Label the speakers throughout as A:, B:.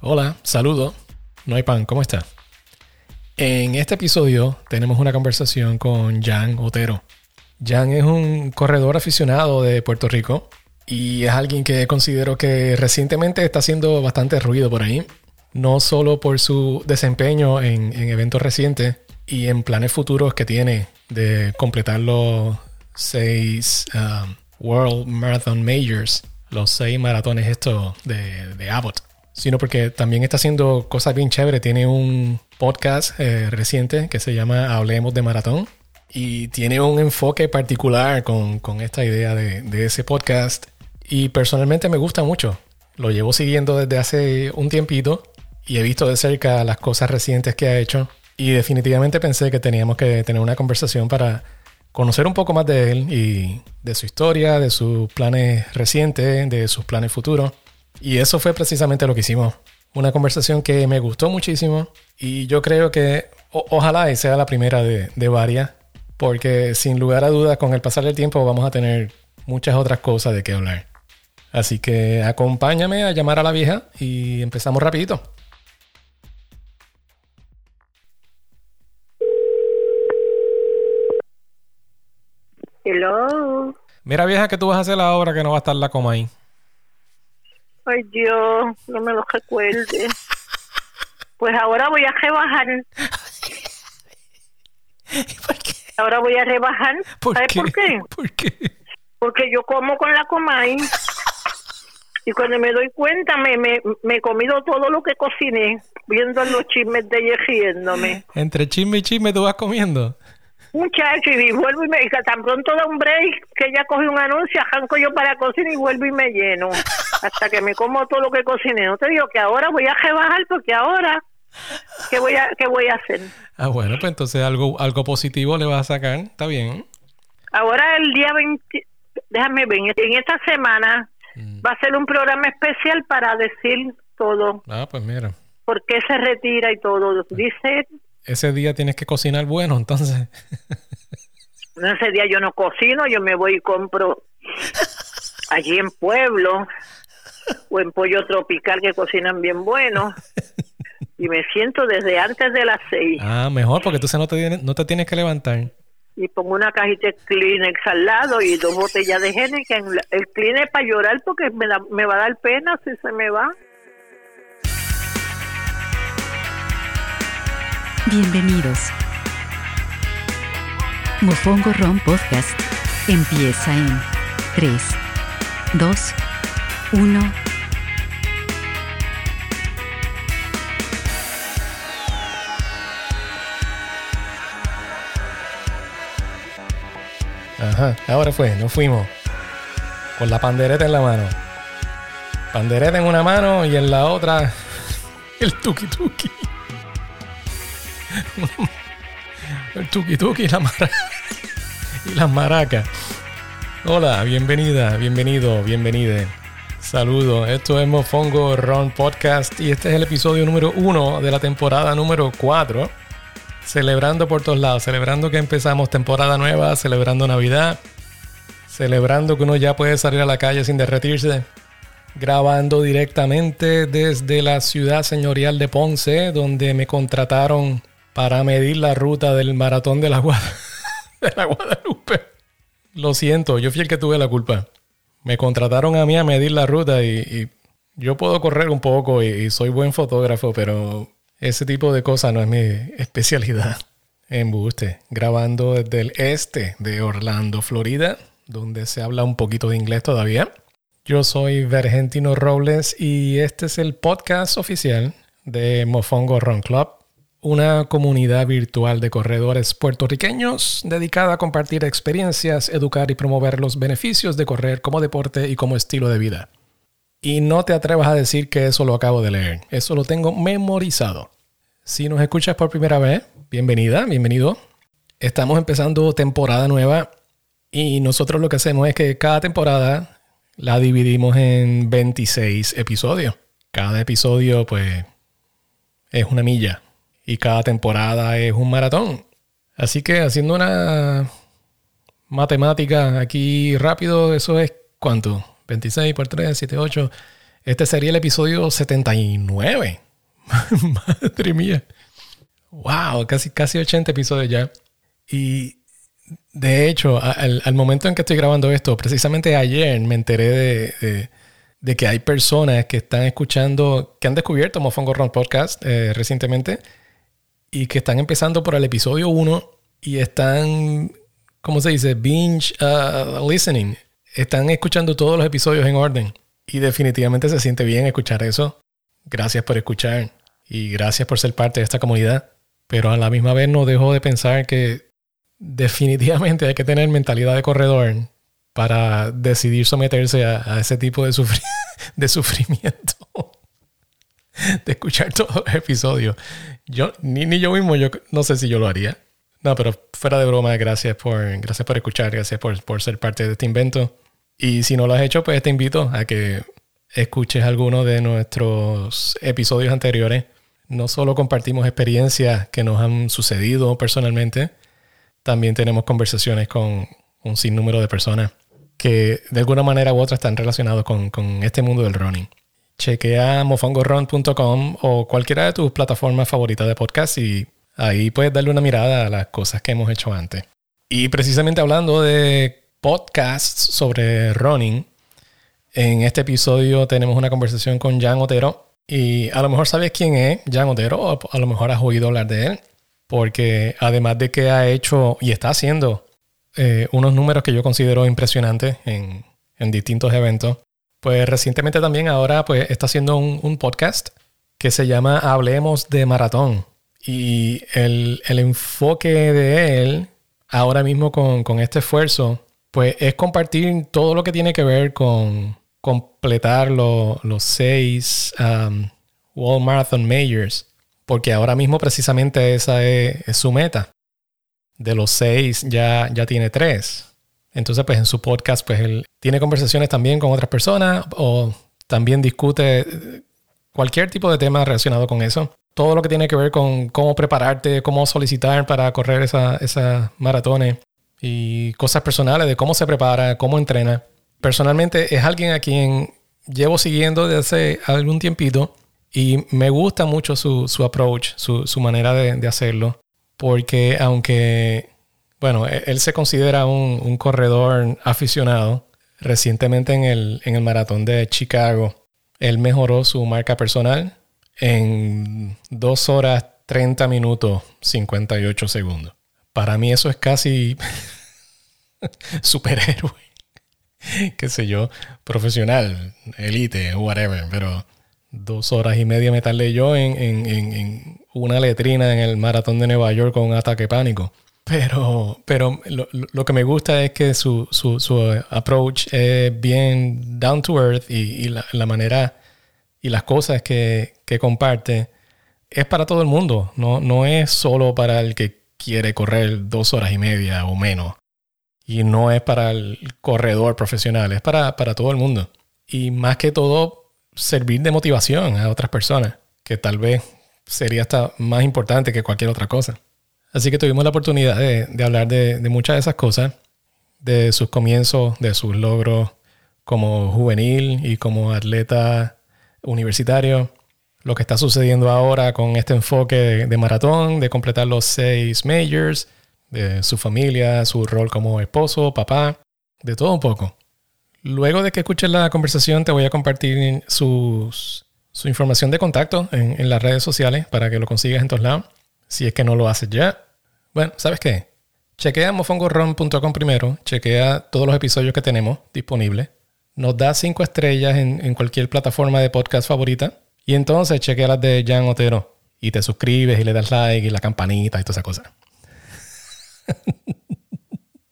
A: Hola, saludo. No hay pan, ¿cómo está? En este episodio tenemos una conversación con Jan Otero. Jan es un corredor aficionado de Puerto Rico y es alguien que considero que recientemente está haciendo bastante ruido por ahí. No solo por su desempeño en, eventos recientes y en planes futuros que tiene de completar los seis um, World Marathon Majors, los seis maratones estos de, de Abbott sino porque también está haciendo cosas bien chéveres. Tiene un podcast eh, reciente que se llama Hablemos de Maratón y tiene un enfoque particular con, esta idea de, ese podcast y personalmente me gusta mucho. Lo llevo siguiendo desde hace un tiempito y he visto de cerca las cosas recientes que ha hecho y definitivamente pensé que teníamos que tener una conversación para conocer un poco más de él y de su historia, de sus planes recientes, de sus planes futuros. Y eso fue precisamente lo que hicimos. Una conversación que me gustó muchísimo y yo creo que ojalá sea la primera de, de varias, porque sin lugar a dudas con el pasar del tiempo vamos a tener muchas otras cosas de qué hablar. Así que acompáñame a llamar a la vieja y empezamos rapidito.
B: Hello.
A: Mira vieja que tú vas a hacer la obra que no va a estar la coma ahí.
B: Ay Dios, no me lo recuerde. Pues ahora voy a rebajar.
A: ¿Por qué?
B: Ahora voy a rebajar.
A: ¿Por
B: ¿Sabes
A: qué?
B: por qué?
A: ¿Por qué?
B: Porque yo como con la Comay. Y cuando me doy cuenta, me, me, me he comido todo lo que cociné, viendo los chismes de ella riéndome.
A: Entre chisme y chisme tú vas comiendo.
B: Muchacho, y vuelvo y me tan pronto da un break que ella coge un anuncio, arranco yo para la cocina y vuelvo y me lleno. Hasta que me como todo lo que cociné. No te digo que ahora voy a rebajar porque ahora, ¿qué voy a, qué voy a hacer?
A: Ah, bueno, pues entonces algo, algo positivo le vas a sacar, está bien.
B: Ahora el día 20, déjame ver, en esta semana mm. va a ser un programa especial para decir todo.
A: Ah, pues mira.
B: ¿Por qué se retira y todo? Dice
A: ese día tienes que cocinar bueno, entonces.
B: ese día yo no cocino, yo me voy y compro allí en Pueblo o en Pollo Tropical que cocinan bien bueno. Y me siento desde antes de las seis.
A: Ah, mejor, porque entonces no te, no te tienes que levantar.
B: Y pongo una cajita de Kleenex al lado y dos botellas de Henneken. El Kleenex para llorar porque me, me va a dar pena si se me va.
C: Bienvenidos. Mofongo Ron Podcast empieza en 3, 2, 1.
A: Ajá, ahora fue, nos fuimos. Con la pandereta en la mano. Pandereta en una mano y en la otra el tuki tuki. el tuki tuki y la mara y las maracas. Hola, bienvenida, bienvenido, bienvenide. Saludos, esto es Mofongo Ron Podcast y este es el episodio número uno de la temporada número 4. Celebrando por todos lados, celebrando que empezamos temporada nueva, celebrando Navidad, celebrando que uno ya puede salir a la calle sin derretirse, grabando directamente desde la ciudad señorial de Ponce, donde me contrataron para medir la ruta del maratón de la, Guadalupe. Lo siento, yo fui el que tuve la culpa. Me contrataron a mí a medir la ruta y, yo puedo correr un poco y, soy buen fotógrafo, pero ese tipo de cosas no es mi especialidad. Embuste, grabando desde el este de Orlando, Florida, donde se habla un poquito de inglés todavía. Yo soy Vergentino Robles y este es el podcast oficial de Mofongo Run Club una comunidad virtual de corredores puertorriqueños dedicada a compartir experiencias, educar y promover los beneficios de correr como deporte y como estilo de vida. Y no te atrevas a decir que eso lo acabo de leer, eso lo tengo memorizado. Si nos escuchas por primera vez, bienvenida, bienvenido. Estamos empezando temporada nueva y nosotros lo que hacemos es que cada temporada la dividimos en 26 episodios. Cada episodio pues es una milla, y cada temporada es un maratón. Así que haciendo una matemática aquí rápido, eso es cuánto? 26 por 3, 7, 8. Este sería el episodio 79. Madre mía. Wow, casi, casi 80 episodios ya. Y de hecho, al, momento en que estoy grabando esto, precisamente ayer me enteré de, de, que hay personas que están escuchando, que han descubierto Mofongo Ron Podcast eh, recientemente y que están empezando por el episodio 1 y están, ¿cómo se dice? Binge uh, listening. Están escuchando todos los episodios en orden. Y definitivamente se siente bien escuchar eso. Gracias por escuchar y gracias por ser parte de esta comunidad. Pero a la misma vez no dejo de pensar que definitivamente hay que tener mentalidad de corredor para decidir someterse a, ese tipo de, de sufrimiento. de escuchar todos los episodios. Yo, ni, ni yo mismo, yo no sé si yo lo haría. No, pero fuera de broma, gracias por, gracias por escuchar, gracias por, por ser parte de este invento. Y si no lo has hecho, pues te invito a que escuches alguno de nuestros episodios anteriores. No solo compartimos experiencias que nos han sucedido personalmente, también tenemos conversaciones con un sinnúmero de personas que de alguna manera u otra están relacionados con, con este mundo del running. Chequea mofongoron.com o cualquiera de tus plataformas favoritas de podcast y ahí puedes darle una mirada a las cosas que hemos hecho antes. Y precisamente hablando de podcasts sobre running, en este episodio tenemos una conversación con Jan Otero y a lo mejor sabes quién es Jan Otero o a lo mejor has oído hablar de él porque además de que ha hecho y está haciendo eh, unos números que yo considero impresionantes en, en distintos eventos, pues recientemente también ahora pues está haciendo un, podcast que se llama Hablemos de Maratón. Y el, enfoque de él ahora mismo con, este esfuerzo, pues es compartir todo lo que tiene que ver con completar los seis um, World Marathon Majors, porque ahora mismo precisamente esa es, es, su meta. De los seis ya, ya tiene tres. Entonces, pues en su podcast, pues él tiene conversaciones también con otras personas o también discute cualquier tipo de tema relacionado con eso. Todo lo que tiene que ver con cómo prepararte, cómo solicitar para correr esas esa maratones y cosas personales de cómo se prepara, cómo entrena. Personalmente es alguien a quien llevo siguiendo desde hace algún tiempito y me gusta mucho su, su approach, su, su manera de, de hacerlo, porque aunque bueno, e-, él se considera un, corredor aficionado. Recientemente en el, en maratón de Chicago, él mejoró su marca personal en 2 horas 30 minutos 58 segundos. Para mí eso es casi superhéroe. Qué sé yo, profesional, elite, whatever. Pero dos horas y media me tardé yo en, en una letrina en el maratón de Nueva York con un ataque pánico. Pero, pero lo, que me gusta es que su, approach es bien down to earth y, la, manera y las cosas que, comparte es para todo el mundo. No, no es solo para el que quiere correr dos horas y media o menos. Y no es para el corredor profesional, es para, para todo el mundo. Y más que todo, servir de motivación a otras personas, que tal vez sería hasta más importante que cualquier otra cosa. Así que tuvimos la oportunidad de, hablar de, muchas de esas cosas, de sus comienzos, de sus logros como juvenil y como atleta universitario, lo que está sucediendo ahora con este enfoque de, maratón, de completar los seis majors, de su familia, su rol como esposo, papá, de todo un poco. Luego de que escuches la conversación, te voy a compartir su información de contacto en, en las redes sociales para que lo consigas en todos lados si es que no lo haces ya. Bueno, ¿sabes qué? Chequea mofongoron.com primero, chequea todos los episodios que tenemos disponibles, nos da cinco estrellas en, cualquier plataforma de podcast favorita y entonces chequea las de Jan Otero y te suscribes y le das like y la campanita y todas esas cosas.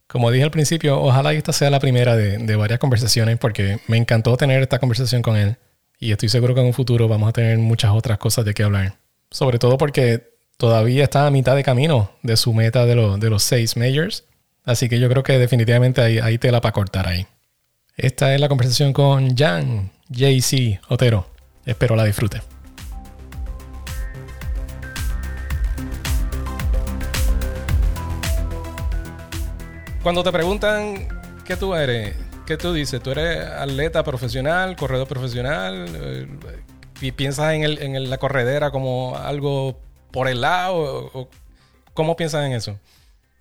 A: Como dije al principio, ojalá esta sea la primera de varias conversaciones porque me encantó tener esta conversación con él y estoy seguro que en un futuro vamos a tener muchas otras cosas de qué hablar. Sobre todo porque todavía está a mitad de camino de su meta de, de los seis majors. Así que yo creo que definitivamente hay, hay tela para cortar ahí. Esta es la conversación con Jan JC Otero. Espero la disfrute. Cuando te preguntan qué tú eres, ¿qué tú dices? ¿Tú eres atleta profesional, corredor profesional? Eh, ¿Y piensas en, el, en la corredera como algo por el lado? O, ¿Cómo piensas en eso?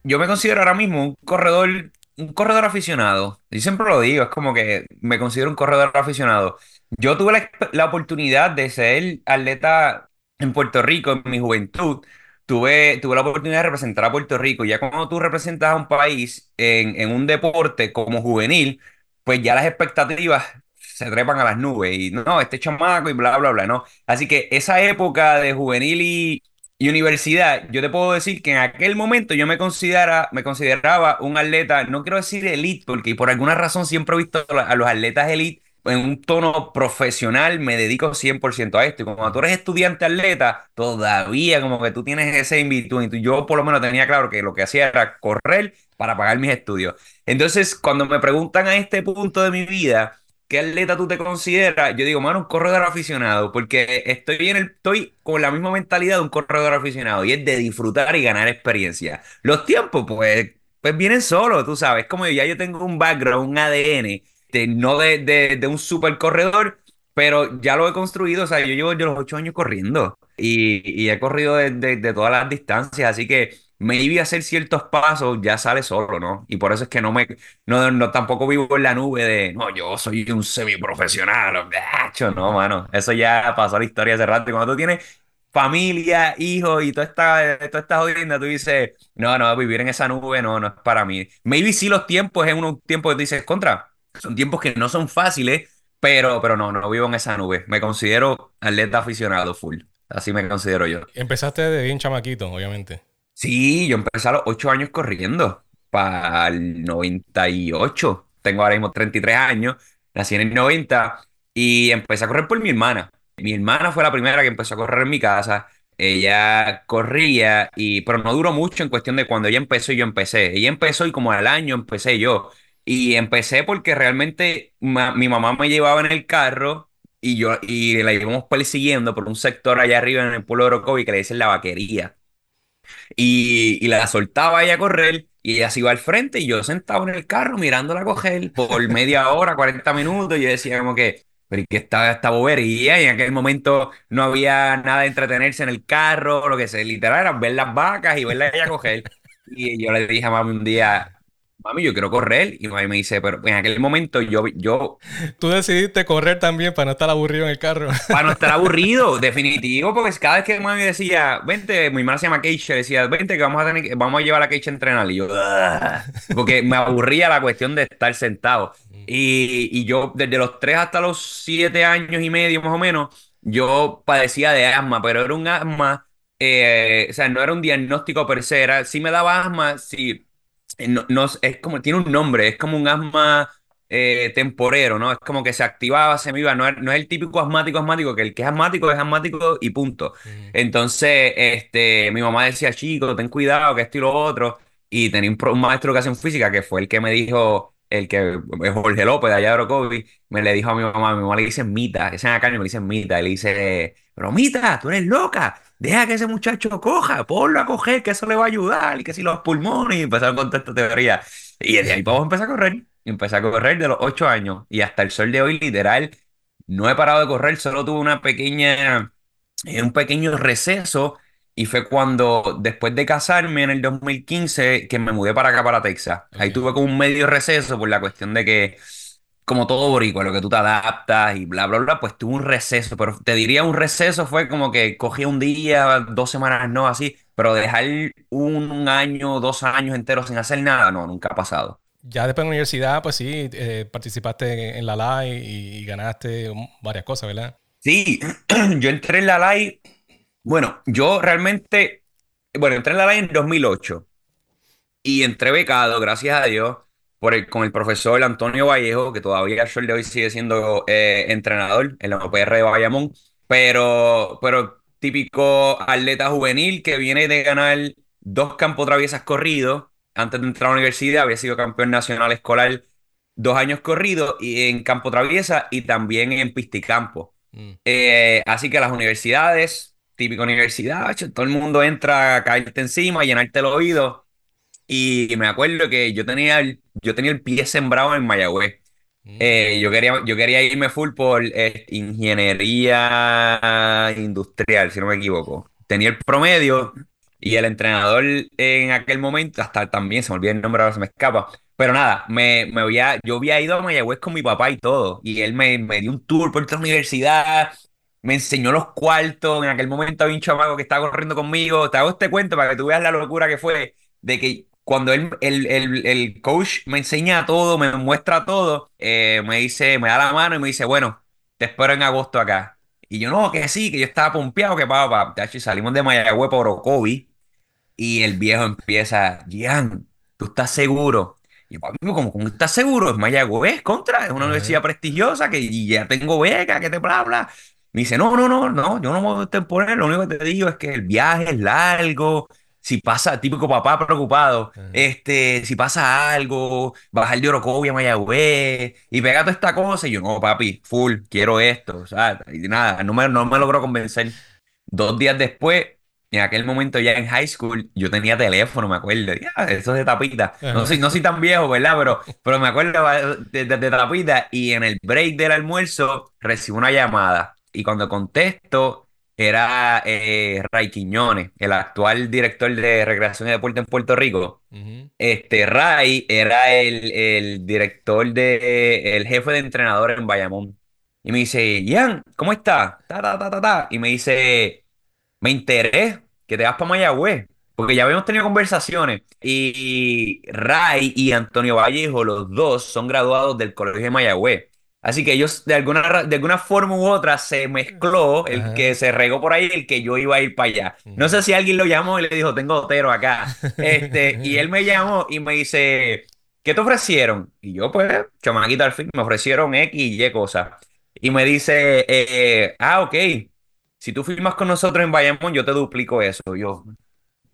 D: Yo me considero ahora mismo un corredor, un corredor aficionado. Yo siempre lo digo, es como que me considero un corredor aficionado. Yo tuve la, la oportunidad de ser atleta en Puerto Rico en mi juventud tuve, tuve la oportunidad de representar a Puerto Rico. Ya cuando tú representas a un país en, en un deporte como juvenil, pues ya las expectativas se trepan a las nubes y no, este chamaco y bla, bla, bla, ¿no? Así que esa época de juvenil y, y universidad, yo te puedo decir que en aquel momento yo me, considera, me consideraba un atleta, no quiero decir elite, porque por alguna razón siempre he visto a los atletas elite en un tono profesional me dedico 100% a esto. Y cuando tú eres estudiante atleta, todavía como que tú tienes ese. Y yo por lo menos tenía claro que lo que hacía era correr para pagar mis estudios. Entonces, cuando me preguntan a este punto de mi vida, ¿qué atleta tú te consideras? Yo digo, mano, un corredor aficionado, porque estoy, en el, estoy con la misma mentalidad de un corredor aficionado y es de disfrutar y ganar experiencia. Los tiempos, pues, pues vienen solos, tú sabes. Como ya yo tengo un background, un ADN no de, un super corredor, pero ya lo he construido, o sea, yo llevo yo los ocho años corriendo y, he corrido de, todas las distancias, así que a hacer ciertos pasos ya sale solo, ¿no? Y por eso es que no me, no, no tampoco vivo en la nube de, no, yo soy un semiprofesional, no, mano, eso ya pasó la historia hace rato, y cuando tú tienes familia, hijos y toda esta, toda esta tú dices, no, no, vivir en esa nube no, no es para mí. Maybe sí los tiempos es un tiempo que tú dices, contra, son tiempos que no son fáciles, pero, pero no, no vivo en esa nube. Me considero atleta aficionado full. Así me considero yo.
A: Empezaste de bien chamaquito, obviamente.
D: Sí, yo empecé a los 8 años corriendo. Para el 98. Tengo ahora mismo 33 años. Nací en el 90 y empecé a correr por mi hermana. Mi hermana fue la primera que empezó a correr en mi casa. Ella corría, y, pero no duró mucho en cuestión de cuando ella empezó y yo empecé. Ella empezó y como al año empecé yo. Y empecé porque realmente mi mamá me llevaba en el carro y yo y la íbamos persiguiendo por un sector allá arriba en el pueblo de Orocovi que le dicen la vaquería. Y, y la soltaba ella a correr y ella se iba al frente y yo sentado en el carro mirándola coger por media hora, 40 minutos. Y yo decía como que, pero ¿y qué estaba esta bobería? Y en aquel momento no había nada de entretenerse en el carro, lo que se literal era ver las vacas y verla ella coger. Y yo le dije a mami un día, mami, yo quiero correr. Y mami me dice, pero en aquel momento yo, yo...
A: Tú decidiste correr también para no estar aburrido en el carro.
D: Para no estar aburrido, definitivo, porque cada vez que mami decía, vente, mi hermana se llama Keisha, decía, vente que vamos a, tener, vamos a llevar a Keisha a entrenar. Y yo, porque me aburría la cuestión de estar sentado. Y, y yo, desde los 3 hasta los 7 años y medio más o menos, yo padecía de asma, pero era un asma, eh, o sea, no era un diagnóstico per se, era, sí me daba asma, sí no, no, es como, tiene un nombre, es como un asma eh, temporero, ¿no? Es como que se activaba, se me iba, no es, no es el típico asmático asmático, que el que es asmático es asmático y punto. Entonces, este, mi mamá decía, chico, ten cuidado, que esto y lo otro, y tenía un, maestro de educación física que fue el que me dijo, el que es Jorge López de allá de Orocovi, me le dijo a mi mamá, mi mamá le dice Mita, ese en acá me le Mita, y le dice, pero Mita, tú eres loca, deja que ese muchacho coja, ponlo a coger, que eso le va a ayudar, y que si los pulmones, y empezaron con toda esta teoría. Y de ahí vamos a empezar a correr. Y empecé a correr de los 8 años y hasta el sol de hoy, literal, no he parado de correr, solo tuve una pequeña, eh, un pequeño receso. Y fue cuando, después de casarme en el 2015, que me mudé para acá, para Texas. Ahí tuve como un medio receso por la cuestión de que como todo boricua, lo que tú te adaptas y bla, bla, bla, pues tuvo un receso, pero te diría un receso fue como que cogí un día, dos semanas, no, así, pero dejar un, año, dos años enteros sin hacer nada, no, nunca ha pasado.
A: Ya después de la universidad, pues sí, eh, participaste en la LAI y, ganaste varias cosas, ¿verdad?
D: Sí, yo entré en la LAI, bueno, yo realmente, bueno, entré en la LAI en 2008 y entré becado, gracias a Dios con el profesor Antonio Vallejo, que todavía el de hoy sigue siendo eh, entrenador en la OPR de Bayamón, pero, pero típico atleta juvenil que viene de ganar dos campos traviesas corridos. Antes de entrar a la universidad había sido campeón nacional escolar dos años corridos y en campo traviesa y también en pisticampo. Mm. Eh, así que las universidades, típico universidad, todo el mundo entra a caerte encima, a llenarte el oído y me acuerdo que yo tenía el, yo tenía el pie sembrado en Mayagüez. Eh, yo quería, yo quería irme full por eh, ingeniería industrial, si no me equivoco. Tenía el promedio y el entrenador en aquel momento, hasta también se me olvida el nombre, ahora se me escapa. Pero nada, me, me había, yo había ido a Mayagüez con mi papá y todo. Y él me, me dio un tour por esta universidad, me enseñó los cuartos. En aquel momento había un chamaco que estaba corriendo conmigo. Te hago este cuento para que tú veas la locura que fue de que cuando él, el, el, el coach me enseña todo, me muestra todo, eh, me dice, me da la mano y me dice, bueno, te espero en agosto acá. Y yo, no, que sí, que yo estaba pompeado, que papá, y salimos de Mayagüez por Orocovi y el viejo empieza, Gian, ¿tú estás seguro? Y yo, papi, ¿cómo, cómo estás seguro? Es Mayagüez, contra, es una universidad prestigiosa que y ya tengo beca, que te bla, bla. Me dice, no, no, no, no, yo no me voy a poner, lo único que te digo es que el viaje es largo, si pasa, típico papá preocupado, este, si pasa algo, bajar de Orocovia a Mayagüez y pega toda esta cosa. Y yo, no, papi, full, quiero esto. O sea, y nada, no me, no me logró convencer. Dos días después, en aquel momento ya en high school, yo tenía teléfono, me acuerdo. Ya, eso es de tapita. No soy, no soy tan viejo, ¿verdad? Pero, pero me acuerdo de, de, de tapita. Y en el break del almuerzo recibo una llamada. Y cuando contesto, era eh, Ray Quiñones, el actual director de Recreación y Deporte en Puerto Rico. Este Ray era el, el, director de el jefe de entrenador en Bayamón. Y me dice, Ian, ¿cómo estás? Ta, ta, ta, ta, ta. Y me dice, me enteré que te vas para Mayagüez. Porque ya habíamos tenido conversaciones. Y Ray y Antonio Vallejo, los dos, son graduados del Colegio de Mayagüez. Así que ellos, de alguna, de alguna forma u otra, se mezcló el que se regó por ahí, el que yo iba a ir para allá. No sé si alguien lo llamó y le dijo, tengo Otero acá. Este, y él me llamó y me dice, ¿qué te ofrecieron? Y yo, pues, chamaquito al fin, me ofrecieron X y Y cosas. Y me dice, eh, ah, ok, si tú firmas con nosotros en Bayamón, yo te duplico eso. Yo,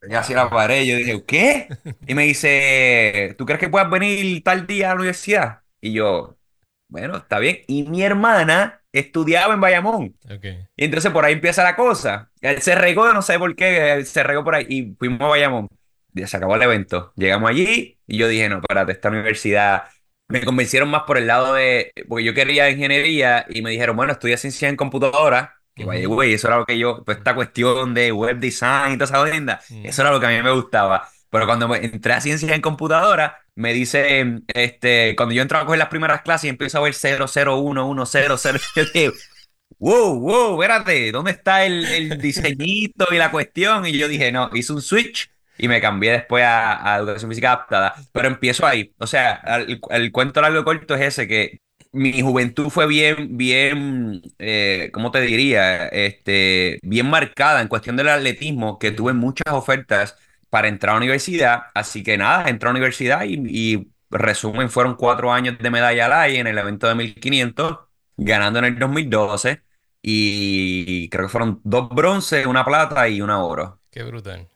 D: ya así la pared, yo dije, ¿qué? Y me dice, ¿tú crees que puedas venir tal día a la universidad? Y yo, bueno, está bien. Y mi hermana estudiaba en Bayamón. Y entonces por ahí empieza la cosa. Él se regó, no sé por qué, se regó por ahí y fuimos a Bayamón. Ya se acabó el evento. Llegamos allí y yo dije, no, espérate, esta universidad. Me convencieron más por el lado de, porque yo quería ingeniería y me dijeron, bueno, estudia ciencia en computadora. Que vaya, güey, eso era lo que yo, pues esta cuestión de web design y toda esa agenda, eso era lo que a mí me gustaba. Pero cuando entré a ciencia en computadora, me dice, este, cuando yo entro a coger las primeras clases y empiezo a ver 0011000, yo digo, wow, wow, espérate, ¿dónde está el, el diseñito y la cuestión? Y yo dije, no, hice un switch y me cambié después a, educación física adaptada. Pero empiezo ahí. O sea, el, cuento largo y corto es ese, que mi juventud fue bien, bien, eh, ¿cómo te diría? Este, bien marcada en cuestión del atletismo, que tuve muchas ofertas para entrar a la universidad. Así que nada, entré a la universidad y, resumen, fueron cuatro años de medalla al aire en el evento de 1500, ganando en el 2012. Y creo que fueron dos bronces, una plata y una oro.
A: Qué brutal.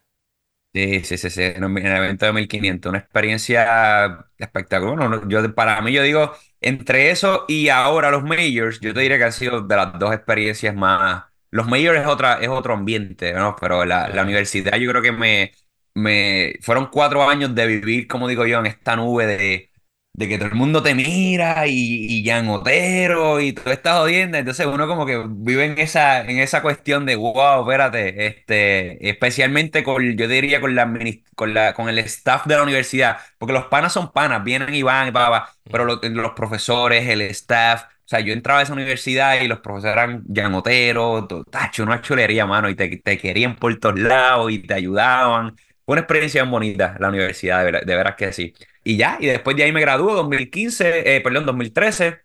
D: Sí, sí, sí, sí, en el evento de 1500, una experiencia espectacular. yo, para mí, yo digo, entre eso y ahora los majors, yo te diría que han sido de las dos experiencias más. Los majors es, otra, es otro ambiente, ¿no? Pero la, la universidad yo creo que me, me fueron cuatro años de vivir, como digo yo, en esta nube de, de que todo el mundo te mira y, y Jan Otero y todo está jodiendo. Entonces uno como que vive en esa, en esa cuestión de wow, espérate, este, especialmente con, yo diría con la, con la, con el staff de la universidad, porque los panas son panas, vienen y van y pa, pero los, profesores, el staff. O sea, yo entraba a esa universidad y los profesores eran Jan Otero, tacho, una chulería, mano, y te, te querían por todos lados y te ayudaban. Fue una experiencia bonita la universidad, de, veras que sí. Y ya, y después de ahí me graduó, 2015, eh, perdón, 2013,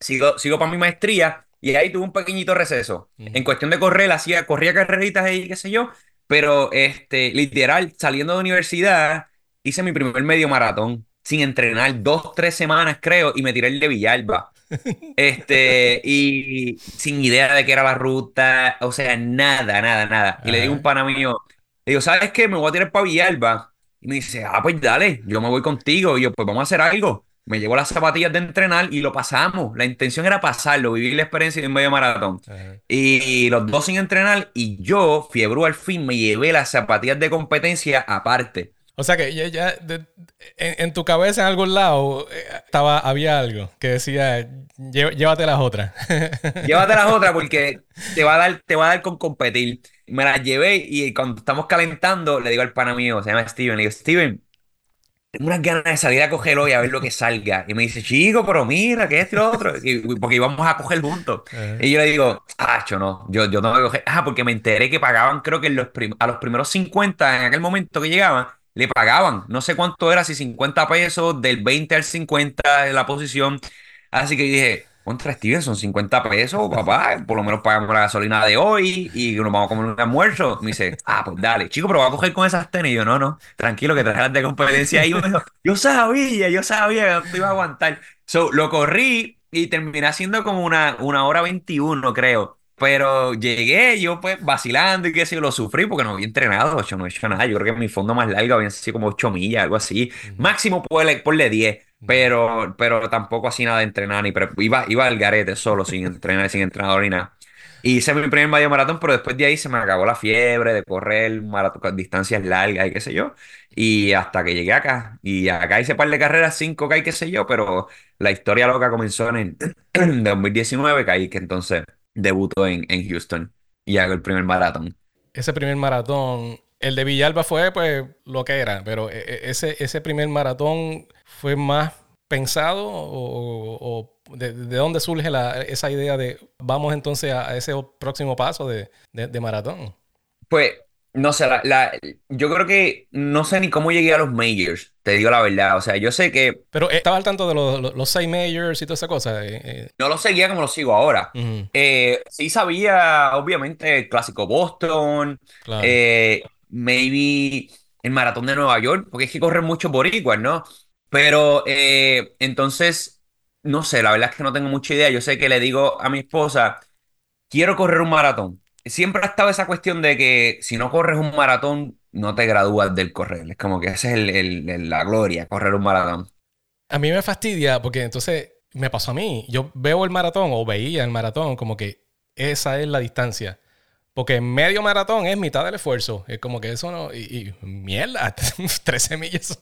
D: sigo, sigo para mi maestría y ahí tuve un pequeñito receso. En cuestión de correr, hacía, corría carreritas ahí, qué sé yo, pero este, literal, saliendo de universidad, hice mi primer medio maratón sin entrenar, dos, tres semanas creo, y me tiré el de Villalba. Este, y sin idea de qué era la ruta, o sea, nada, nada, nada. Y le digo a un pana mío, y digo, ¿sabes qué? Me voy a tirar para Villalba. Y me dice, ah, pues dale, yo me voy contigo. Y yo, pues vamos a hacer algo. Me llevo las zapatillas de entrenar y lo pasamos. La intención era pasarlo, vivir la experiencia de un medio maratón. Y los dos sin entrenar y yo, fiebre al fin, me llevé las zapatillas de competencia aparte.
A: O sea que ya, ya de- en, en tu cabeza en algún lado eh, estaba, había algo que decía, "Llé- llévate las otras.
D: Llévate las otras porque te va a dar, te va a dar con competir. Me las llevé y cuando estamos calentando, le digo al pana mío, se llama Steven, le digo, Steven, tengo unas ganas de salir a coger hoy a ver lo que salga. Y me dice, chico, pero mira, que y lo otro. Y- porque íbamos a coger juntos. Y yo le digo, ah, yo no, yo, yo tengo que coger. Ah, porque me enteré que pagaban, creo que en los prim- a los primeros 50 en aquel momento que llegaban, le pagaban. No sé cuánto era, si 50 pesos, del 20 al 50 de la posición. Así que dije, contra Steven, son 50 pesos, papá. Por lo menos pagamos la gasolina de hoy y nos vamos a comer un almuerzo. Me dice, ah, pues dale, chico, pero va a coger con esas tenis. Y yo, no, no, tranquilo, que trajeras de competencia. Y yo, yo sabía, yo sabía que no te iba a aguantar. So, lo corrí y terminé haciendo como una, una hora 21, creo. Pero llegué yo pues vacilando y qué sé yo, lo sufrí porque no había entrenado, yo no he hecho nada. Yo creo que mi fondo más largo había sido como 8 millas, algo así. Máximo ponle, ponle 10, pero, pero tampoco así nada de entrenar ni iba, iba al garete solo, sin entrenar, sin entrenador ni nada. Hice mi primer medio maratón, pero después de ahí se me acabó la fiebre de correr maratón, distancias largas y qué sé yo. Y hasta que llegué acá. Y acá hice par de carreras, 5K y qué sé yo, pero la historia loca comenzó en el 2019, que ahí que entonces debuto en, en Houston y hago el primer maratón.
A: Ese primer maratón, el de Villalba fue pues lo que era, pero e- e- ese, ese primer maratón fue más pensado o, o de, de dónde surge la- esa idea de vamos entonces a, a ese próximo paso de, de- de maratón.
D: Pues, no sé, la, la- yo creo que no sé ni cómo llegué a los majors, te digo la verdad. O sea, yo sé que
A: Pero eh, estaba al tanto de los, los, los seis majors y toda esa cosa. eh, eh,
D: no lo seguía como lo sigo ahora. Eh, sí sabía, obviamente, el clásico Boston,
A: claro.
D: maybe el maratón de Nueva York, porque es que corren muchos boricuas, ¿no? Pero eh, entonces, no sé, la verdad es que no tengo mucha idea. Yo sé que le digo a mi esposa, quiero correr un maratón. Siempre ha estado esa cuestión de que si no corres un maratón, no te gradúas del correr. Es como que esa es el- la gloria, correr un maratón.
A: A mí me fastidia porque entonces me pasó a mí. Yo veo el maratón o veía el maratón como que esa es la distancia. Porque medio maratón es mitad del esfuerzo. Es como que eso no. Y, y mierda, 13 millas,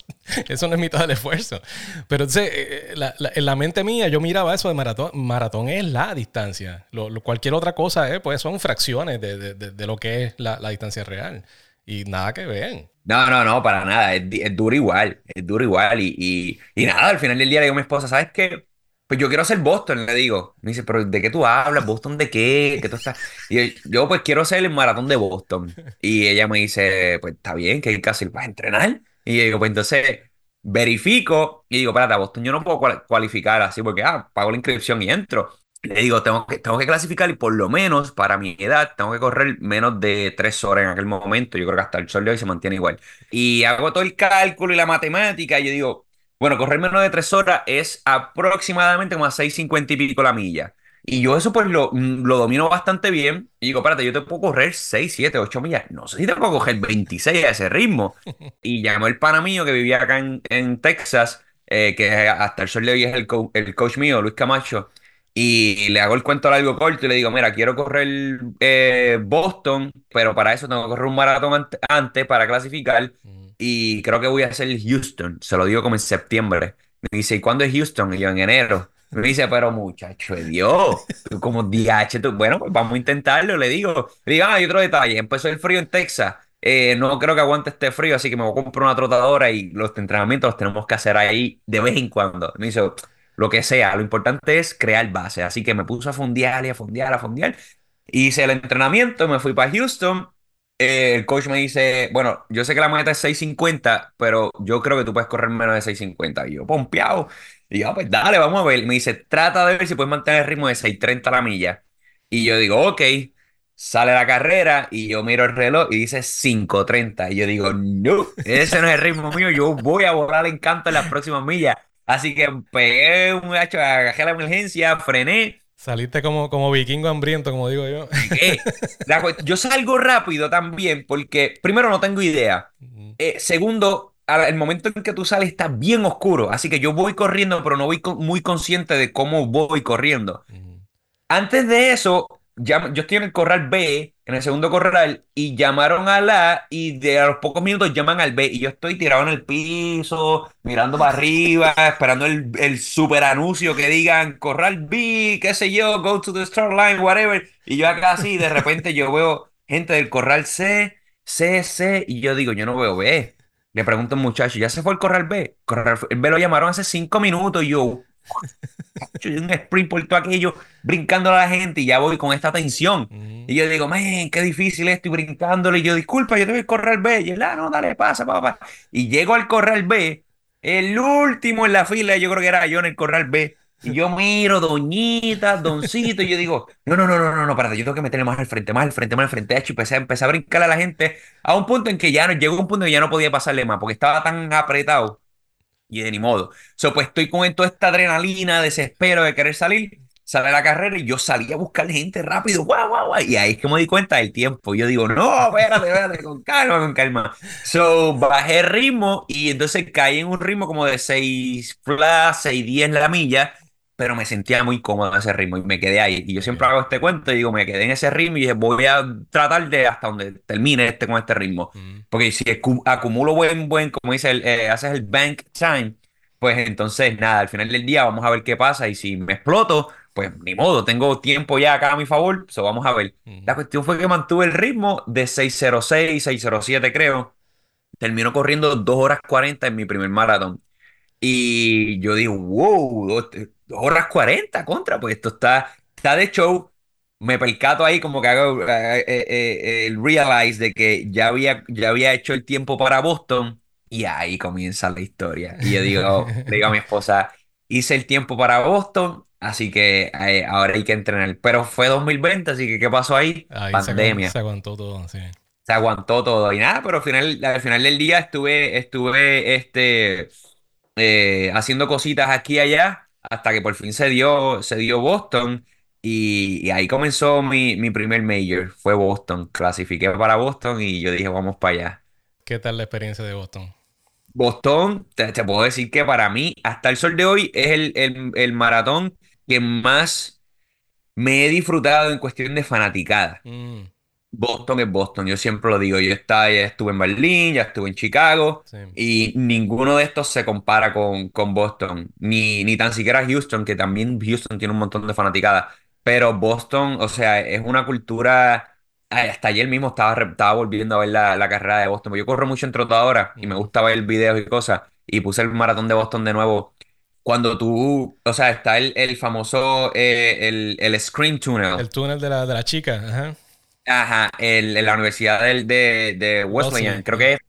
A: eso no es mitad del esfuerzo. Pero entonces, eh, la- la- en la mente mía, yo miraba eso de maratón. Maratón es la distancia. Lo- lo- cualquier otra cosa, eh, pues son fracciones de, de- de- de lo que es la, la distancia real. Y nada que ver.
D: No, no, no, para nada. Es, es duro igual. Es duro igual. Y, y, y nada, al final del día le digo a mi esposa, ¿sabes qué? Pues yo quiero hacer Boston, le digo. Me dice, ¿pero de qué tú hablas? ¿Boston de qué? ¿Qué tú estás? Y yo, yo, pues quiero hacer el maratón de Boston. Y ella me dice, pues está bien, que hay que hacer, ¿vas a entrenar? Y yo digo, pues entonces verifico y digo, espérate, a Boston yo no puedo cual- cualificar así porque, ah, pago la inscripción y entro. Le digo, tengo que, tengo que clasificar y por lo menos para mi edad tengo que correr menos de tres horas en aquel momento. Yo creo que hasta el sol de hoy se mantiene igual. Y hago todo el cálculo y la matemática y yo digo, bueno, correr menos de tres horas es aproximadamente como a 6.50 y pico la milla. Y yo eso pues lo, mm, lo domino bastante bien. Y digo, espérate, yo te puedo correr 6, 7, 8 millas. No sé si te puedo coger 26 a ese ritmo. Y llamó el pana mío que vivía acá en, en Texas, eh, que hasta el sol de hoy es el, co- el coach mío, Luis Camacho. Y le hago el cuento largo corto y le digo, mira, quiero correr eh, Boston, pero para eso tengo que correr un maratón ante- antes para clasificar. Y creo que voy a hacer Houston. Se lo digo como en septiembre. Me dice, ¿y cuándo es Houston? Y yo, en enero. Me dice, pero muchacho de Dios, tú como DH, tú, bueno, pues vamos a intentarlo, le digo. Le digo, ah, hay otro detalle, empezó el frío en Texas, eh, no creo que aguante este frío, así que me voy a comprar una trotadora y los entrenamientos los tenemos que hacer ahí de vez en cuando. Me dice, lo que sea, lo importante es crear base, así que me puse a fondear y a fondear, a fondear. Hice el entrenamiento, me fui para Houston. Eh, el coach me dice, bueno, yo sé que la meta es 650, pero yo creo que tú puedes correr menos de 650. Y yo, pompeado. Y yo, "Ah, pues dale, vamos a ver. Me dice, trata de ver si puedes mantener el ritmo de 630 a la milla. Y yo digo, ok. Sale la carrera y yo miro el reloj y dice 5.30. Y yo digo, no, ese no es el ritmo mío. Yo voy a volar en canto en las próximas millas. Así que pegué un hacho, agajé la emergencia, frené.
A: Saliste como, como vikingo hambriento, como digo yo.
D: Eh, la yo salgo rápido también porque, primero, no tengo idea. Eh, segundo, al- el momento en que tú sales está bien oscuro. Así que yo voy corriendo, pero no voy muy consciente de cómo voy corriendo. Antes de eso, yo estoy en el corral B, en el segundo corral, y llamaron a la, y de a los pocos minutos llaman al B, y yo estoy tirado en el piso, mirando para arriba, esperando el, el super anuncio que digan corral B, qué sé yo, go to the start line, whatever, y yo acá así, de repente yo veo gente del corral C, C, C, y yo digo, yo no veo B. Le pregunto a un muchacho, ¿ya se fue el corral B? Corral B lo llamaron hace cinco minutos, y yo un sprint por todo aquello, brincando a la gente y ya voy con esta tensión. Y yo digo, man, qué difícil esto y brincándole. Y yo, disculpa, yo te voy a correr B. Y él, ah, no, dale, pasa, papá. Y llego al corral B, el último en la fila, yo creo que era yo en el corral B. Y yo miro, doñita, doncito, y yo digo, no, no, no, no, no, no, espérate, yo tengo que meterle más al frente, más al frente, más al frente. Hecho, empecé, empecé a brincar a la gente a un punto en que ya no, llegó un punto en que ya no podía pasarle más, porque estaba tan apretado y de ni modo. So, pues estoy con toda esta adrenalina, desespero de querer salir. Sale la carrera y yo salí a buscar gente rápido, guau, guau, guau. Y ahí es que me di cuenta del tiempo. Yo digo, no, espérate, espérate, con calma, con calma. So, bajé el ritmo y entonces caí en un ritmo como de 6 flash, 6, 10 la milla, pero me sentía muy cómodo en ese ritmo y me quedé ahí. Y yo siempre hago este cuento y digo, me quedé en ese ritmo y dije, voy a tratar de hasta donde termine este con este ritmo.
A: Mm.
D: Porque si acu- acumulo buen, buen, como dice, el, eh, haces el bank time, pues entonces nada, al final del día vamos a ver qué pasa y si me exploto, pues ni modo, tengo tiempo ya acá a mi favor, so vamos a ver. La cuestión fue que mantuve el ritmo de 606, 607 creo. Terminó corriendo 2 horas 40 en mi primer maratón. Y yo digo, wow, 2 horas 40 contra, pues esto está, está de show. Me percato ahí como que hago eh, eh, eh, el realize de que ya había, ya había hecho el tiempo para Boston y ahí comienza la historia. Y yo digo, le digo a mi esposa, hice el tiempo para Boston, así que eh, ahora hay que entrenar. Pero fue 2020, así que ¿qué pasó ahí?
A: Ahí
D: Pandemia
A: se aguantó todo, sí.
D: se aguantó todo y nada, pero al final, al final del día estuve, estuve este, eh, haciendo cositas aquí y allá hasta que por fin se dio, se dio Boston y, y ahí comenzó mi, mi primer major, fue Boston, clasifiqué para Boston y yo dije vamos para allá.
A: ¿Qué tal la experiencia de Boston?
D: Boston, te, te puedo decir que para mí, hasta el sol de hoy, es el, el, el maratón que más me he disfrutado en cuestión de fanaticada.
A: Mm,
D: Boston es Boston, yo siempre lo digo. Yo ya estuve en Berlín, ya estuve en Chicago
A: sí.
D: y ninguno de estos se compara con, con Boston, ni, ni tan siquiera Houston, que también Houston tiene un montón de fanaticada. Pero Boston, o sea, es una cultura. Hasta ayer mismo estaba, estaba volviendo a ver la, la carrera de Boston. Yo corro mucho en trotadora y me gusta ver videos y cosas. Y puse el maratón de Boston de nuevo. Cuando tú, o sea, está el, el famoso, eh, el, el Screen Tunnel.
A: El túnel de la, de la chica, ajá.
D: Ajá, el, en la Universidad del- de, de Wesleyan,
A: Wesley,
D: creo que es.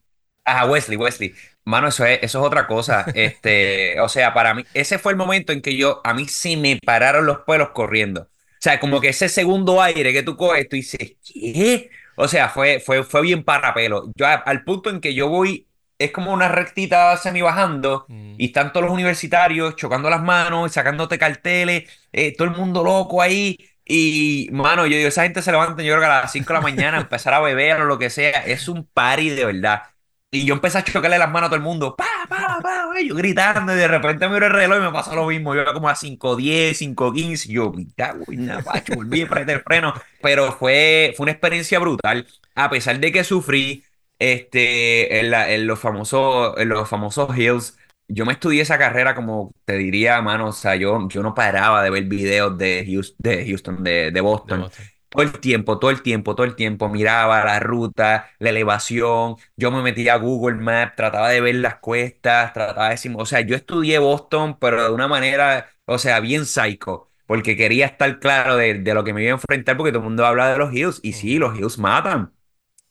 D: Ajá, Wesley, Wesley. Mano, eso es, eso es otra cosa. Este, o sea, para mí, ese fue el momento en que yo, a mí sí me pararon los pelos corriendo. O sea, como que ese segundo aire que tú coges, tú dices, ¿qué? O sea, fue, fue, fue bien para pelo. Yo al punto en que yo voy, es como una rectita semi bajando
A: Mm.
D: y están todos los universitarios chocando las manos, sacándote carteles, eh, todo el mundo loco ahí. Y, mano, yo digo, esa gente se levanta, yo creo que a las 5 de la mañana, empezar a beber o lo que sea. Es un party de verdad. Y yo empecé a chocarle las manos a todo el mundo, pa, pa, pa, yo gritando, y de repente miro el reloj y me pasa lo mismo. Yo era como a 5.10, 5.15, y yo, me cago en la pacho, volví a apretar el freno. Pero fue, fue una experiencia brutal. A pesar de que sufrí, este, en, la- en los famosos, en los famosos hills, yo me estudié esa carrera como te diría, mano, o sea, yo, yo no paraba de ver videos de Houston, de, Houston, de, de
A: De
D: Boston. Todo el tiempo, todo el tiempo, todo el tiempo miraba la ruta, la elevación, yo me metía a Google Maps, trataba de ver las cuestas, trataba de decir, o sea, yo estudié Boston, pero de una manera, o sea, bien psycho, porque quería estar claro de, de lo que me iba a enfrentar, porque todo el mundo habla de los hills, y sí, los hills matan,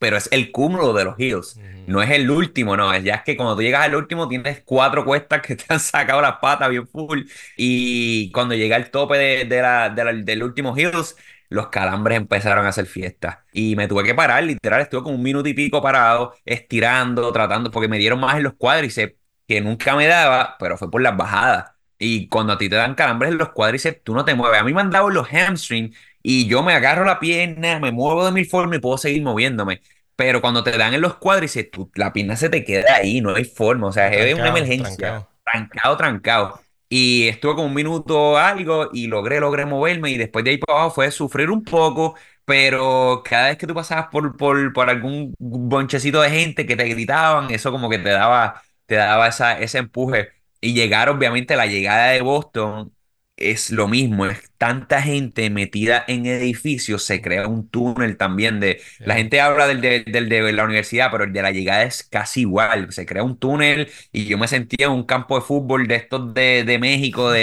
D: pero es el cúmulo de los hills, no es el último, no, es ya es que cuando tú llegas al último tienes cuatro cuestas que te han sacado las patas bien full, y cuando llegué al tope de, de la, de la- del último hills, los calambres empezaron a hacer fiesta. Y me tuve que parar, literal, estuve como un minuto y pico parado, estirando, tratando, porque me dieron más en los cuádriceps, que nunca me daba, pero fue por las bajadas. Y cuando a ti te dan calambres en los cuádriceps, tú no te mueves. A mí me han dado los hamstrings y yo me agarro la pierna, me muevo de mil formas y puedo seguir moviéndome. Pero cuando te dan en los cuádriceps, tú- la pierna se te queda ahí, no hay forma. O sea, es una emergencia.
A: trancado.
D: Trancado, trancado. Y estuve como un minuto algo y logré, logré moverme y después de ahí para abajo fue sufrir un poco, pero cada vez que tú pasabas por, por, por algún bonchecito de gente que te gritaban, eso como que te daba, te daba esa, ese empuje. Y llegar, obviamente, la llegada de Boston es lo mismo, es tanta gente metida en edificios, se crea un túnel también de... La gente habla del, del, del de la universidad, pero el de la llegada es casi igual, se crea un túnel y yo me sentía en un campo de fútbol de estos de, de México, de,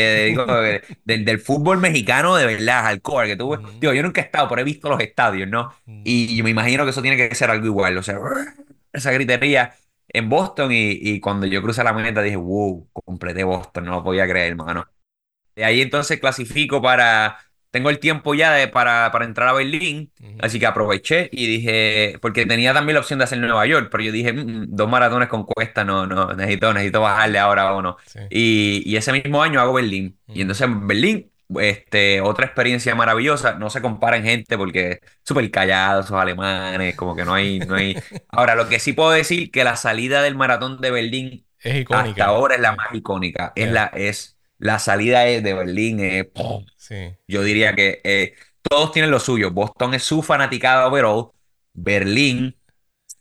D: de- de- del del fútbol mexicano de verdad, hardcore, que tú,
A: Ujú.
D: digo, yo nunca he estado, pero he visto los estadios, ¿no? Y yo me imagino que eso tiene que ser algo igual, o sea, esa gritería en Boston y, y cuando yo crucé la meta dije, wow, completé Boston, no lo podía creer, hermano. De ahí entonces clasifico para, tengo el tiempo ya de, para, para entrar a Berlín, así que aproveché y dije, porque tenía también la opción de hacer Nueva York, pero yo dije, "Mm, mm, dos maratones con cuesta, no, no, necesito, necesito bajarle ahora uno.
A: Sí.
D: Y, y ese mismo año hago Berlín. Y entonces en Berlín, este, otra experiencia maravillosa, no se compara en gente porque súper callados esos alemanes, como que no hay, no hay... Ahora, lo que sí puedo decir que la salida del maratón de Berlín
A: Es icónica.
D: hasta ahora es la más icónica. Es la, es, la salida de de Berlín. ¡pum!
A: Sí.
D: yo diría que eh, todos tienen lo suyo. Boston es su fanaticada overall. Berlín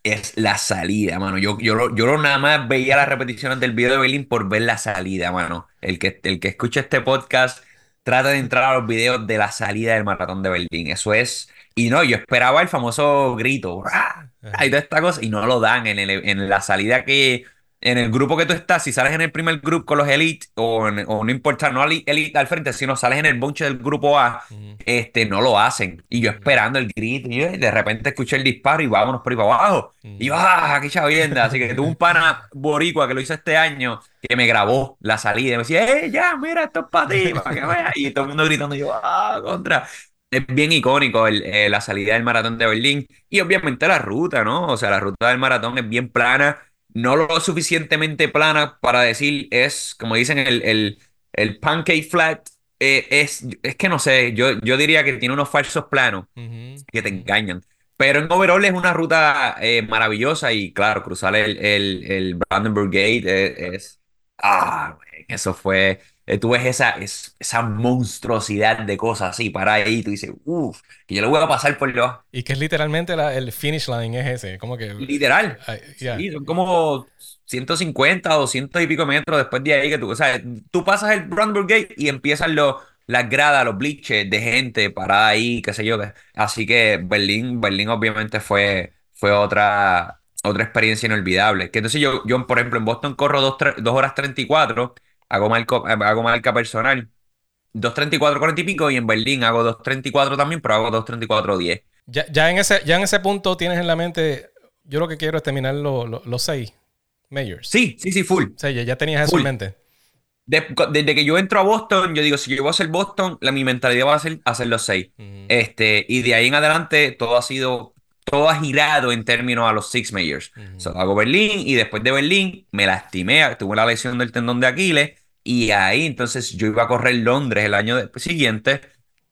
D: es la salida, mano. Yo, yo, yo nada más veía las repeticiones del video de Berlín por ver la salida, mano. El que, el que escucha este podcast trata de entrar a los videos de la salida del maratón de Berlín. Eso es. Y no, yo esperaba el famoso grito. ¡ah! Y toda esta cosa. Y no lo dan en, el- en la salida que. En el grupo que tú estás, si sales en el primer grupo con los Elite, o, en- o no importa, no Elite al frente, sino sales en el bunche del grupo A,
A: Ujú.
D: este, no lo hacen. Y yo esperando el grito, y de repente escuché el disparo y vámonos por ahí para abajo. Y yo, ¡ah, qué chavienda! Así que tuve un pana boricua que lo hizo este año, que me grabó la salida y me decía, ¡eh, ya, mira, esto es para ti, para que veas! Y todo el mundo gritando, y yo, ¡ah, contra! Es bien icónico el- eh, la salida del maratón de Berlín y obviamente la ruta, ¿no? O sea, la ruta del maratón es bien plana, no lo suficientemente plana para decir es, como dicen, el, el, el pancake flat, eh, es, es que no sé, yo, yo diría que tiene unos falsos planos que te engañan. Pero en overall es una ruta eh, maravillosa y claro, cruzar el, el, el Brandenburg Gate es, es- ah, eso fue, eh, tú ves esa, es- esa monstruosidad de cosas así, para ahí, tú dices, uff, que yo le voy a pasar por los,
A: Y que es literalmente la- el finish line es ese. Como que.
D: literal,
A: Ay, ya.
D: Sí, son como 150, 200 y pico metros después de ahí que tú, o sea, tú pasas el Brandenburg Gate y empiezan los, las gradas, los bleachers de gente parada ahí, qué sé yo. Así que Berlín, Berlín obviamente fue, fue otra, otra experiencia inolvidable. Que entonces yo, yo, por ejemplo, en Boston corro 2 horas 34, hago marco- hago marca personal, 2.34, 40 y pico, y en Berlín hago 2.34 también, pero hago 2.34, 10.
A: Ya, ya, en ese, ya en ese punto tienes en la mente. Yo lo que quiero es terminar lo- lo- los seis majors.
D: Sí, sí, sí, full.
A: O sea, ya, ya tenías eso
D: Full.
A: en mente.
D: De- desde que yo entro a Boston, yo digo, si yo voy a hacer Boston, la, mi mentalidad va a ser hacer los seis. Este, y de ahí en adelante todo ha sido, todo ha girado en términos a los six majors.
A: Ujú.
D: So, hago Berlín y después de Berlín me lastimé, tuve la lesión del tendón de Aquiles y ahí entonces yo iba a correr Londres el año siguiente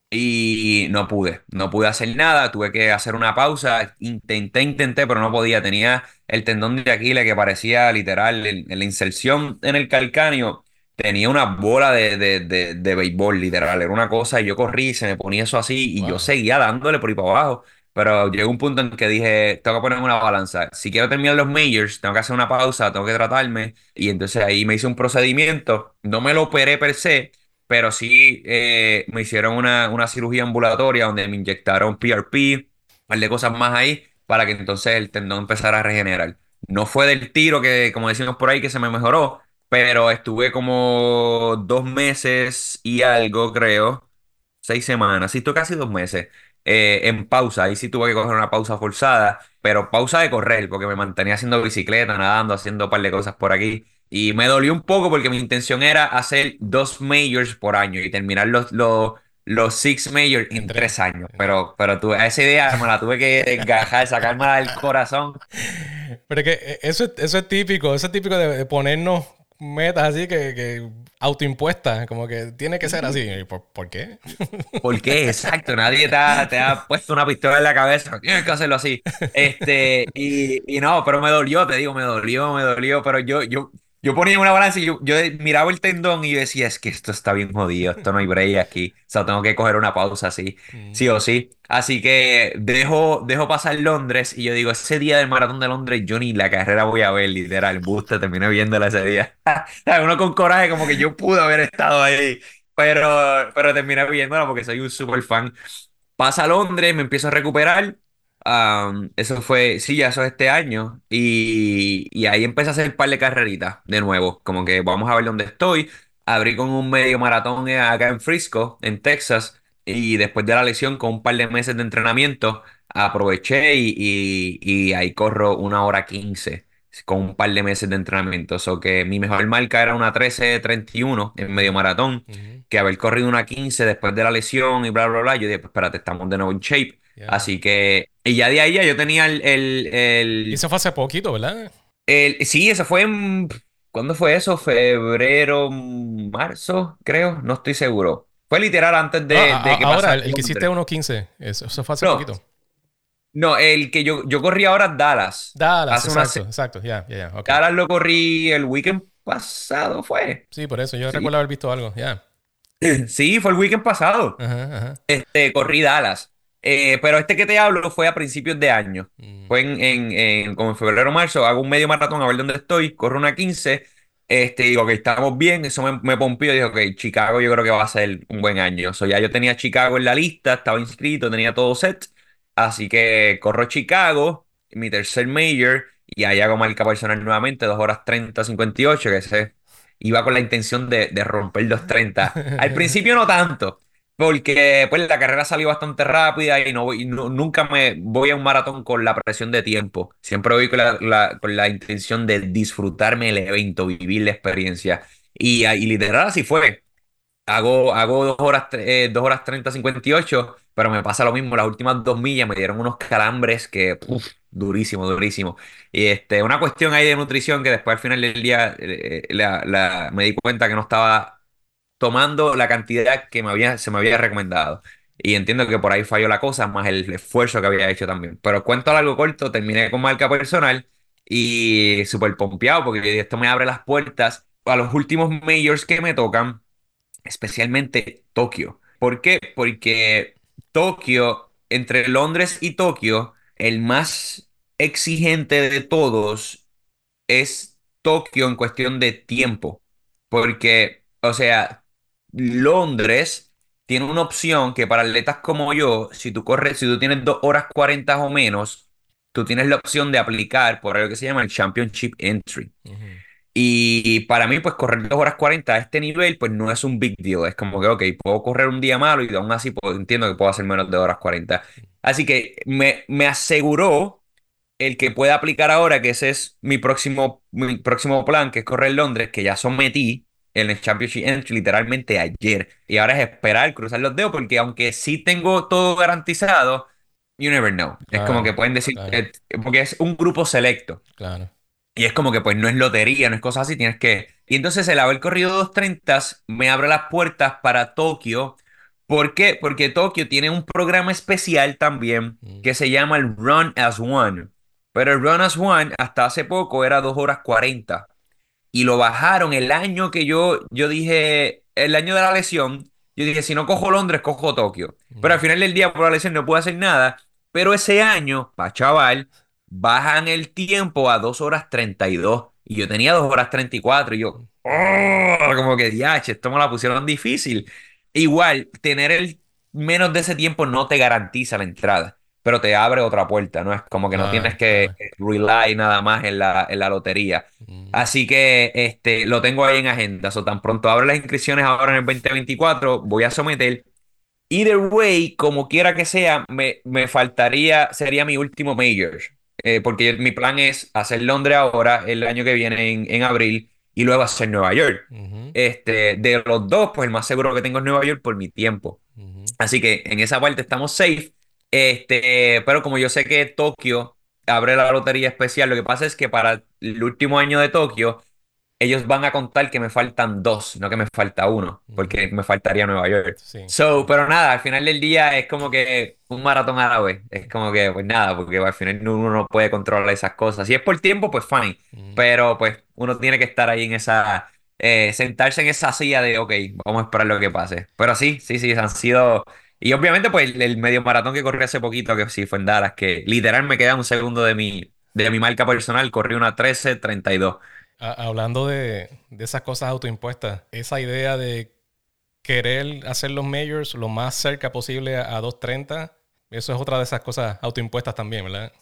D: y no pude, no pude hacer nada, tuve que hacer una pausa, intenté, intenté, pero no podía, tenía el tendón de Aquiles que parecía literal, en la inserción en el calcáneo, tenía una bola de, de, de, de béisbol, literal, era una cosa, y yo corrí, se me ponía eso así, y
A: Wow.
D: yo seguía dándole por ahí para abajo, pero llegó un punto en que dije, tengo que ponerme una balanza, si quiero terminar los majors, tengo que hacer una pausa, tengo que tratarme, y entonces ahí me hice un procedimiento, no me lo operé per se, pero sí eh, me hicieron una, una cirugía ambulatoria donde me inyectaron PRP, un par de cosas más ahí, para que entonces el tendón empezara a regenerar. No fue del tiro que, como decimos por ahí, que se me mejoró, pero estuve como dos meses y algo, creo, seis semanas, sí, estuve casi dos meses eh, en pausa. Ahí sí tuve que coger una pausa forzada, pero pausa de correr, porque me mantenía haciendo bicicleta, nadando, haciendo un par de cosas por aquí. Y me dolió un poco porque mi intención era hacer dos majors por año y terminar los, los, los six majors en
A: tres.
D: años. Pero, pero tuve, esa idea me la tuve que encajar, sacármela del corazón.
A: Pero es que eh, eso, es- eso es típico, eso es típico de, de ponernos metas así que, que autoimpuestas, como que tiene que ser así. ¿Y ¿Por, por qué?
D: ¿Por qué? Exacto, nadie te ha, te ha puesto una pistola en la cabeza, tienes que hacerlo así. Este, y, y no, pero me dolió, te digo, me dolió, me dolió, pero yo, yo, yo ponía una balanza y yo, yo miraba el tendón y yo decía, es que esto está bien jodido, esto no hay break aquí. O sea, tengo que coger una pausa así, sí o sí. Así que dejo, dejo pasar Londres y yo digo, ese día del maratón de Londres, yo ni la carrera voy a ver, literal, busta, terminé viéndola ese día. Uno con coraje, como que yo pude haber estado ahí, pero, pero terminé viéndola porque soy un super fan. Pasa Londres, me empiezo a recuperar. Eso fue, sí, ya eso es este año. Y, y ahí empecé a hacer un par de carreritas de nuevo. Como que vamos a ver dónde estoy. Abrí con un medio maratón acá en Frisco, en Texas. Y después de la lesión, con un par de meses de entrenamiento, aproveché y, y- y ahí corro una hora 15 con un par de meses de entrenamiento. O que mi mejor marca era una 13.31 en medio maratón
A: Ujú.
D: que haber corrido una 15 después de la lesión y bla, bla, bla, yo dije, pues espérate, estamos de nuevo en shape. Así que, y ya de ahí ya yo tenía el, el, el-
A: Y eso fue hace poquito, ¿verdad?
D: el- sí, eso fue en, ¿cuándo fue eso? Febrero, marzo, creo, no estoy seguro. Fue literal antes de,
A: Ah,
D: de
A: a-
D: que
A: ahora,
D: pasara
A: el, el que hiciste 1.15. Eso, eso fue hace
D: No.
A: poquito.
D: No, el que yo, yo corrí ahora es Dallas.
A: Dallas,
D: Hace una
A: exacto,
D: se-
A: exacto. Ya, ya, ya. ok.
D: Dallas lo corrí el weekend pasado, ¿fue?
A: Sí, por eso. Yo
D: Sí.
A: recuerdo haber visto algo. Ya.
D: Sí, fue el weekend pasado.
A: Ajá, ajá.
D: Este, corrí Dallas. Eh, pero este que te hablo fue a principios de año.
A: Mm.
D: Fue en, en, en- como en febrero o marzo, hago un medio maratón a ver dónde estoy, corro una 15, este, digo que estamos bien, eso me, me pompió, digo que Chicago yo creo que va a ser un buen año. So, ya yo tenía Chicago en la lista, estaba inscrito, tenía todo set, así que corro Chicago, mi tercer major, y ahí hago marca personal nuevamente, 2 horas 30, 58, que ese iba con la intención de, de romper 2.30. Al principio no tanto. Porque pues la carrera salió bastante rápida y no, voy- no- nunca me voy a un maratón con la presión de tiempo. Siempre voy con la, la- con la intención de disfrutarme el evento, vivir la experiencia. Y, y literal así fue. Hago, hago dos horas, eh, dos horas 30, 58, pero me pasa lo mismo. Las últimas dos millas me dieron unos calambres que, uf, durísimo, durísimo. Y este, una cuestión ahí de nutrición que después al final del día eh, la- la- me di cuenta que no estaba tomando la cantidad que me había, se me había recomendado. Y entiendo que por ahí falló la cosa, más el esfuerzo que había hecho también. Pero cuento algo corto, terminé con marca personal y súper pompeado porque esto me abre las puertas a los últimos majors que me tocan, especialmente Tokio. ¿Por qué? Porque Tokio, entre Londres y Tokio, el más exigente de todos es Tokio en cuestión de tiempo. Porque, o sea, Londres tiene una opción que para atletas como yo, si tú corres, si tú tienes 2 horas 40 o menos, tú tienes la opción de aplicar por algo que se llama el Championship Entry. Y para mí, pues correr 2 horas 40 a este nivel, pues no es un big deal. Es como que, ok, puedo correr un día malo y aún así puedo- entiendo que puedo hacer menos de 2 horas 40. Así que me, me aseguró el que pueda aplicar ahora, que ese es mi próximo, mi próximo plan, que es correr Londres, que ya sometí en el Championship Entry literalmente ayer. Y ahora es esperar, cruzar los dedos, porque aunque sí tengo todo garantizado, you never know. Es
A: Claro,
D: como que pueden decir,
A: claro.
D: eh, porque es un grupo selecto.
A: Claro.
D: Y es como que pues no es lotería, no es cosas así, tienes que... Y entonces el haber corrido 230 me abre las puertas para Tokio. ¿Por qué? Porque Tokio tiene un programa especial también
A: Mm.
D: que se llama el Run as One. Pero el Run as One hasta hace poco era 2 horas 40. Y lo bajaron el año que yo, yo dije, el año de la lesión, yo dije, si no cojo Londres, cojo Tokio. Pero al final del día, por la lesión, no pude hacer nada. Pero ese año, pa' chaval, bajan el tiempo a 2 horas 32. Y yo tenía 2 horas 34. Y yo, "Oh", como que, diache, esto me la pusieron difícil. Igual, tener el menos de ese tiempo no te garantiza la entrada, pero te abre otra puerta, ¿no? Es como que no
A: Ah,
D: tienes que rely nada más en la, en la lotería.
A: Mm.
D: Así que este, lo tengo ahí en agenda. So, tan pronto abro las inscripciones ahora en el 2024, voy a someter. Either way, como quiera que sea, me, me faltaría, sería mi último major. Eh, porque mi plan es hacer Londres ahora, el año que viene en, en abril, y luego hacer Nueva York.
A: Ujú.
D: Este, de los dos, pues el más seguro que tengo es Nueva York por mi tiempo.
A: Ujú.
D: Así que en esa parte estamos safe. Este, pero como yo sé que Tokio abre la lotería especial, lo que pasa es que para el último año de Tokio, ellos van a contar que me faltan dos, no que me falta uno, porque me faltaría Nueva York.
A: Sí.
D: So, pero nada, al final del día es como que un maratón a la vez. Es como que, pues nada, porque al final uno no puede controlar esas cosas. Si es por tiempo, pues fine. Pero pues uno tiene que estar ahí en esa, eh, sentarse en esa silla de, ok, vamos a esperar lo que pase. Pero sí, sí, sí, han sido... Y obviamente pues el, el medio maratón que corrí hace poquito, que sí fue en Dallas, que literal me queda un segundo de mi, de mi marca personal, corrí una 13.32.
A: A- hablando de, de esas cosas autoimpuestas, esa idea de querer hacer los majors lo más cerca posible a, a 230, eso es otra de esas cosas autoimpuestas también, ¿verdad?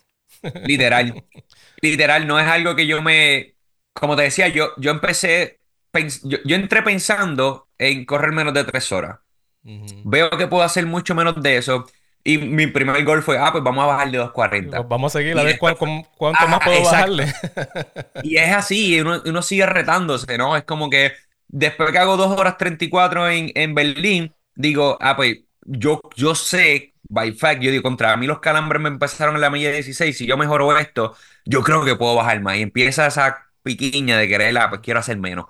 D: Literal. Literal, no es algo que yo me... Como te decía, yo, yo empecé... Yo, yo entré pensando en correr menos de tres horas. Veo que puedo hacer mucho menos de eso. Y mi primer gol fue, ah, pues vamos a bajar de 2.40.
A: Pues Vamos a seguir a
D: Y
A: ver cuán-
D: después-
A: cuán- cuánto
D: Ah,
A: más puedo
D: exacto.
A: bajarle.
D: Y es así, uno, uno sigue retándose, ¿no? Es como que después que hago 2 horas 34 en, en Berlín, digo, ah, pues yo, yo sé, by fact, yo digo, contra mí los calambres me empezaron en la milla 16, si yo mejoro esto, yo creo que puedo bajar más. Y empieza esa piquiña de querer, ah, pues quiero hacer menos.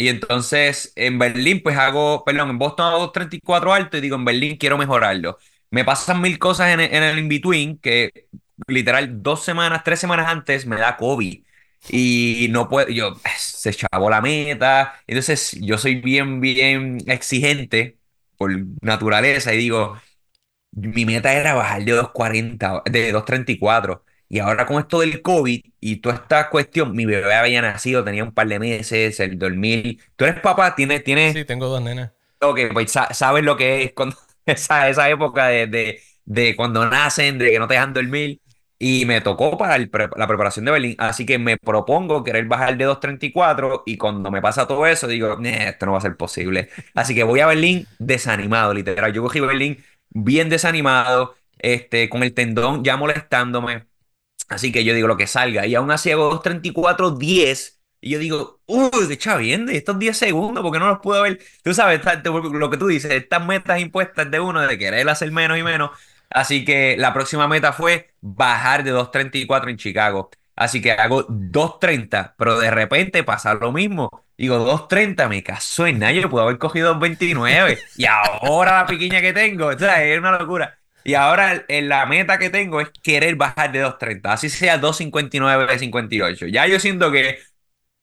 D: Y entonces en Berlín, pues hago, perdón, en Boston hago 234 alto y digo, en Berlín quiero mejorarlo. Me pasan mil cosas en en el in-between que literal dos semanas, tres semanas antes me da COVID. Y no puedo, yo, se chavó la meta. Entonces, yo soy bien, bien exigente por naturaleza y digo, mi meta era bajar de 240, de 234. Y ahora con esto del COVID y toda esta cuestión, mi bebé había nacido, tenía un par de meses, el dormir. Tú eres papá, tienes, tienes,
A: Sí, tengo dos nenas.
D: Ok, pues sa- sabes lo que es cuando, esa, esa época de, de, de cuando nacen, de que no te dejan dormir. Y me tocó para el pre- la preparación de Berlín. Así que me propongo querer bajar de 2.34 y cuando me pasa todo eso digo, "Nah, esto no va a ser posible. Así que voy a Berlín desanimado, literal. Yo cogí Berlín bien desanimado, este, con el tendón ya molestándome. Así que yo digo lo que salga. Y aún así hago 2.34.10. Y yo digo, uy, qué chaviende, estos 10 segundos, porque no los puedo ver. Tú sabes, lo que tú dices, estas metas impuestas de uno de querer hacer menos y menos. Así que la próxima meta fue bajar de 2.34 en Chicago. Así que hago 2.30, pero de repente pasa lo mismo. Digo, 2.30, me caso en nada, yo puedo haber cogido 2.29. Y ahora la pequeña que tengo, o sea, es una locura. Y ahora el- la meta que tengo es querer bajar de 2.30, así sea 2.59, 58. Ya yo siento que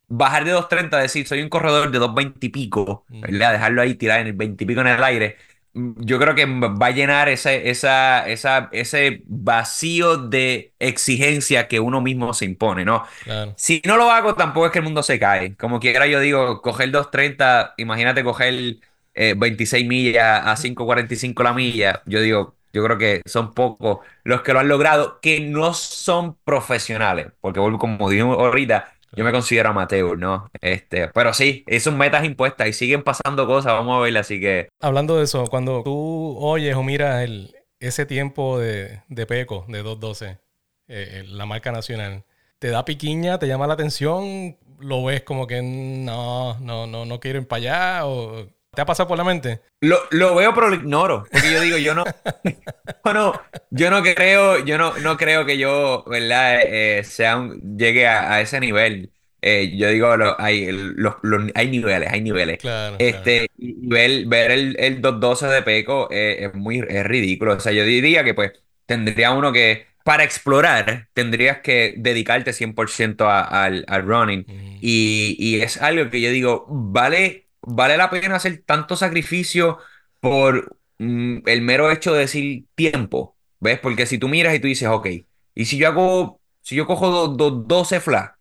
D: bajar de 2.30, decir, soy un corredor de 2.20 y pico,
A: Mm.
D: ¿verdad? Dejarlo ahí tirar en el 20 y pico en el aire. mm, Yo creo que va a llenar ese, esa, esa, ese vacío de exigencia que uno mismo se impone, ¿no?
A: Claro.
D: Si no lo hago, tampoco es que el mundo se cae. Como quiera, yo digo, coger 2.30, imagínate coger eh, 26 millas a 5.45 la milla. Yo digo, yo creo que son pocos los que lo han logrado, que no son profesionales. Porque, vuelvo, como dije ahorita, yo me considero amateur, ¿no? Este, pero sí, son metas impuestas y siguen pasando cosas, vamos a ver, así que
A: Hablando de eso, cuando tú oyes o miras el, ese tiempo de, de Peco, de 2.12, eh, la marca nacional, ¿te da piquiña? ¿Te llama la atención? ¿Lo ves como que no, no, no, no quiero para allá? ¿O te ha pasado por la mente?
D: Lo, lo veo, pero lo ignoro. Porque yo digo, yo no, yo no, yo no creo, yo no, no creo que yo, ¿verdad? Eh, sea un- llegue a, a ese nivel. Eh, yo digo, lo- hay, los- los- hay niveles, hay niveles.
A: Claro. claro.
D: Este, y ver, ver el, el 212 de Peco eh, es muy es ridículo. O sea, yo diría que pues tendría uno que, para explorar, tendrías que dedicarte 100% a- al, al running.
A: Mm,
D: Y, y es algo que yo digo, vale, vale la pena hacer tanto sacrificio por mm, el mero hecho de decir tiempo, ¿ves? Porque si tú miras y tú dices, ok, y si yo hago, si yo cojo do- do- 12 flags,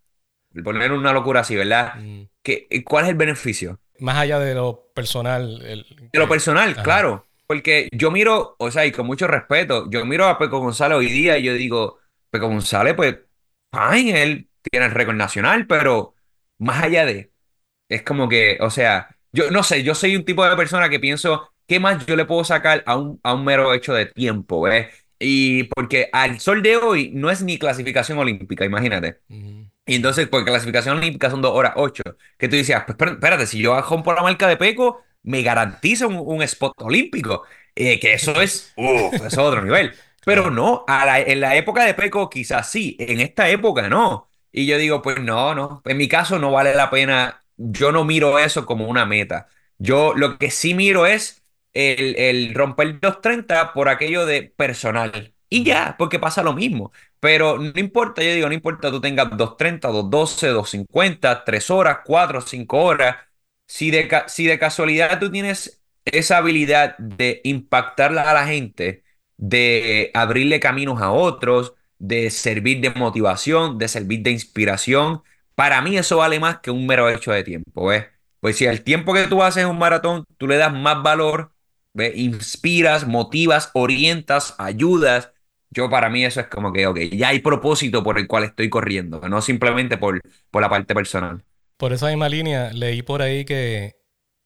D: poner una locura así, ¿verdad?
A: mm.
D: ¿Qué, ¿cuál es el beneficio?
A: Más allá de lo personal. el-
D: De lo personal,
A: Ajá.
D: claro. Porque yo miro, o sea, y con mucho respeto, yo miro a Peco González hoy día y yo digo, Peco González, pues, fine, él tiene el récord nacional, pero más allá de, es como que, o sea, yo no sé, yo soy un tipo de persona que pienso, ¿qué más yo le puedo sacar a un, a un mero hecho de tiempo, ¿ves? Y porque al sol de hoy no es ni clasificación olímpica, imagínate. Y entonces, porque clasificación olímca son dos horas ocho. Que tú decías, pues espérate, si yo rompo la marca de Peco, me garantiza un, un spot olímpico. Eh, que eso es, eso es otro nivel. Pero no, a la- en la época de Peco quizás sí, en esta época no. Y yo digo, pues no, no, en mi caso no vale la pena yo no miro eso como una meta. Yo lo que sí miro es el, el romper 230 por aquello de personal. Y ya, porque pasa lo mismo. Pero no importa, yo digo, no importa tú tengas 230, 212, 250, 3 horas, 4, 5 horas. Si de, si de casualidad tú tienes esa habilidad de impactar a la gente, de abrirle caminos a otros, de servir de motivación, de servir de inspiración, para mí eso vale más que un mero hecho de tiempo, ¿ves? Pues si al tiempo que tú haces un maratón, tú le das más valor, ¿ves? Inspiras, motivas, orientas, ayudas. Yo para mí eso es como que, ok, ya hay propósito por el cual estoy corriendo, no simplemente por, por la parte personal.
A: Por esa misma línea, leí por ahí que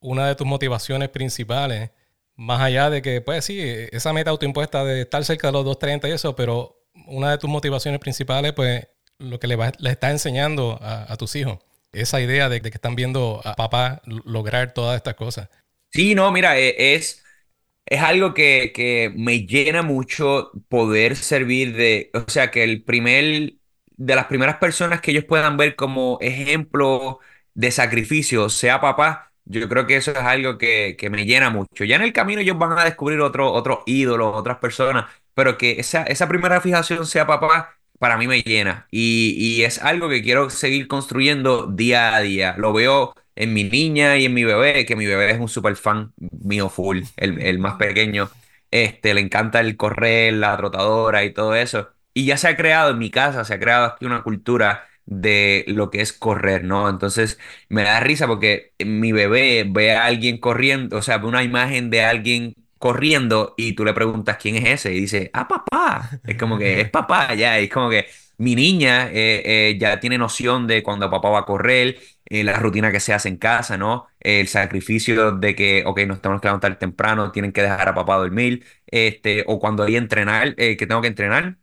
A: una de tus motivaciones principales, más allá de que, pues sí, esa meta autoimpuesta de estar cerca de los 230 y eso, pero una de tus motivaciones principales, pues lo que le, va- le estás enseñando a, tus hijos, esa idea de, que están viendo a papá lograr todas estas cosas.
D: Sí, no, mira, e- es, es algo que, que me llena mucho poder servir de, o sea, que el primer, de las primeras personas que ellos puedan ver como ejemplo de sacrificio sea papá, yo creo que eso es algo que, que me llena mucho. Ya en el camino ellos van a descubrir otro, otros ídolos, otras personas, pero que esa, esa primera fijación sea papá, para mí me llena. Y, y es algo que quiero seguir construyendo día a día. Lo veo en mi niña y en mi bebé, que mi bebé es un super fan mío full, el, el más pequeño. Este, le encanta el correr, la trotadora y todo eso. Y ya se ha creado en mi casa, se ha creado aquí una cultura de lo que es correr, ¿no? Entonces me da risa porque mi bebé ve a alguien corriendo, o sea, ve una imagen de alguien corriendo y tú le preguntas quién es ese y dice, ah, papá. Es como que es papá ya, es como que mi niña eh, eh, ya tiene noción de cuando papá va a correr, eh, la rutina que se hace en casa, ¿no? El sacrificio de que, ok, nos tenemos que levantar temprano, tienen que dejar a papá dormir, este, o cuando hay entrenar, que tengo que entrenar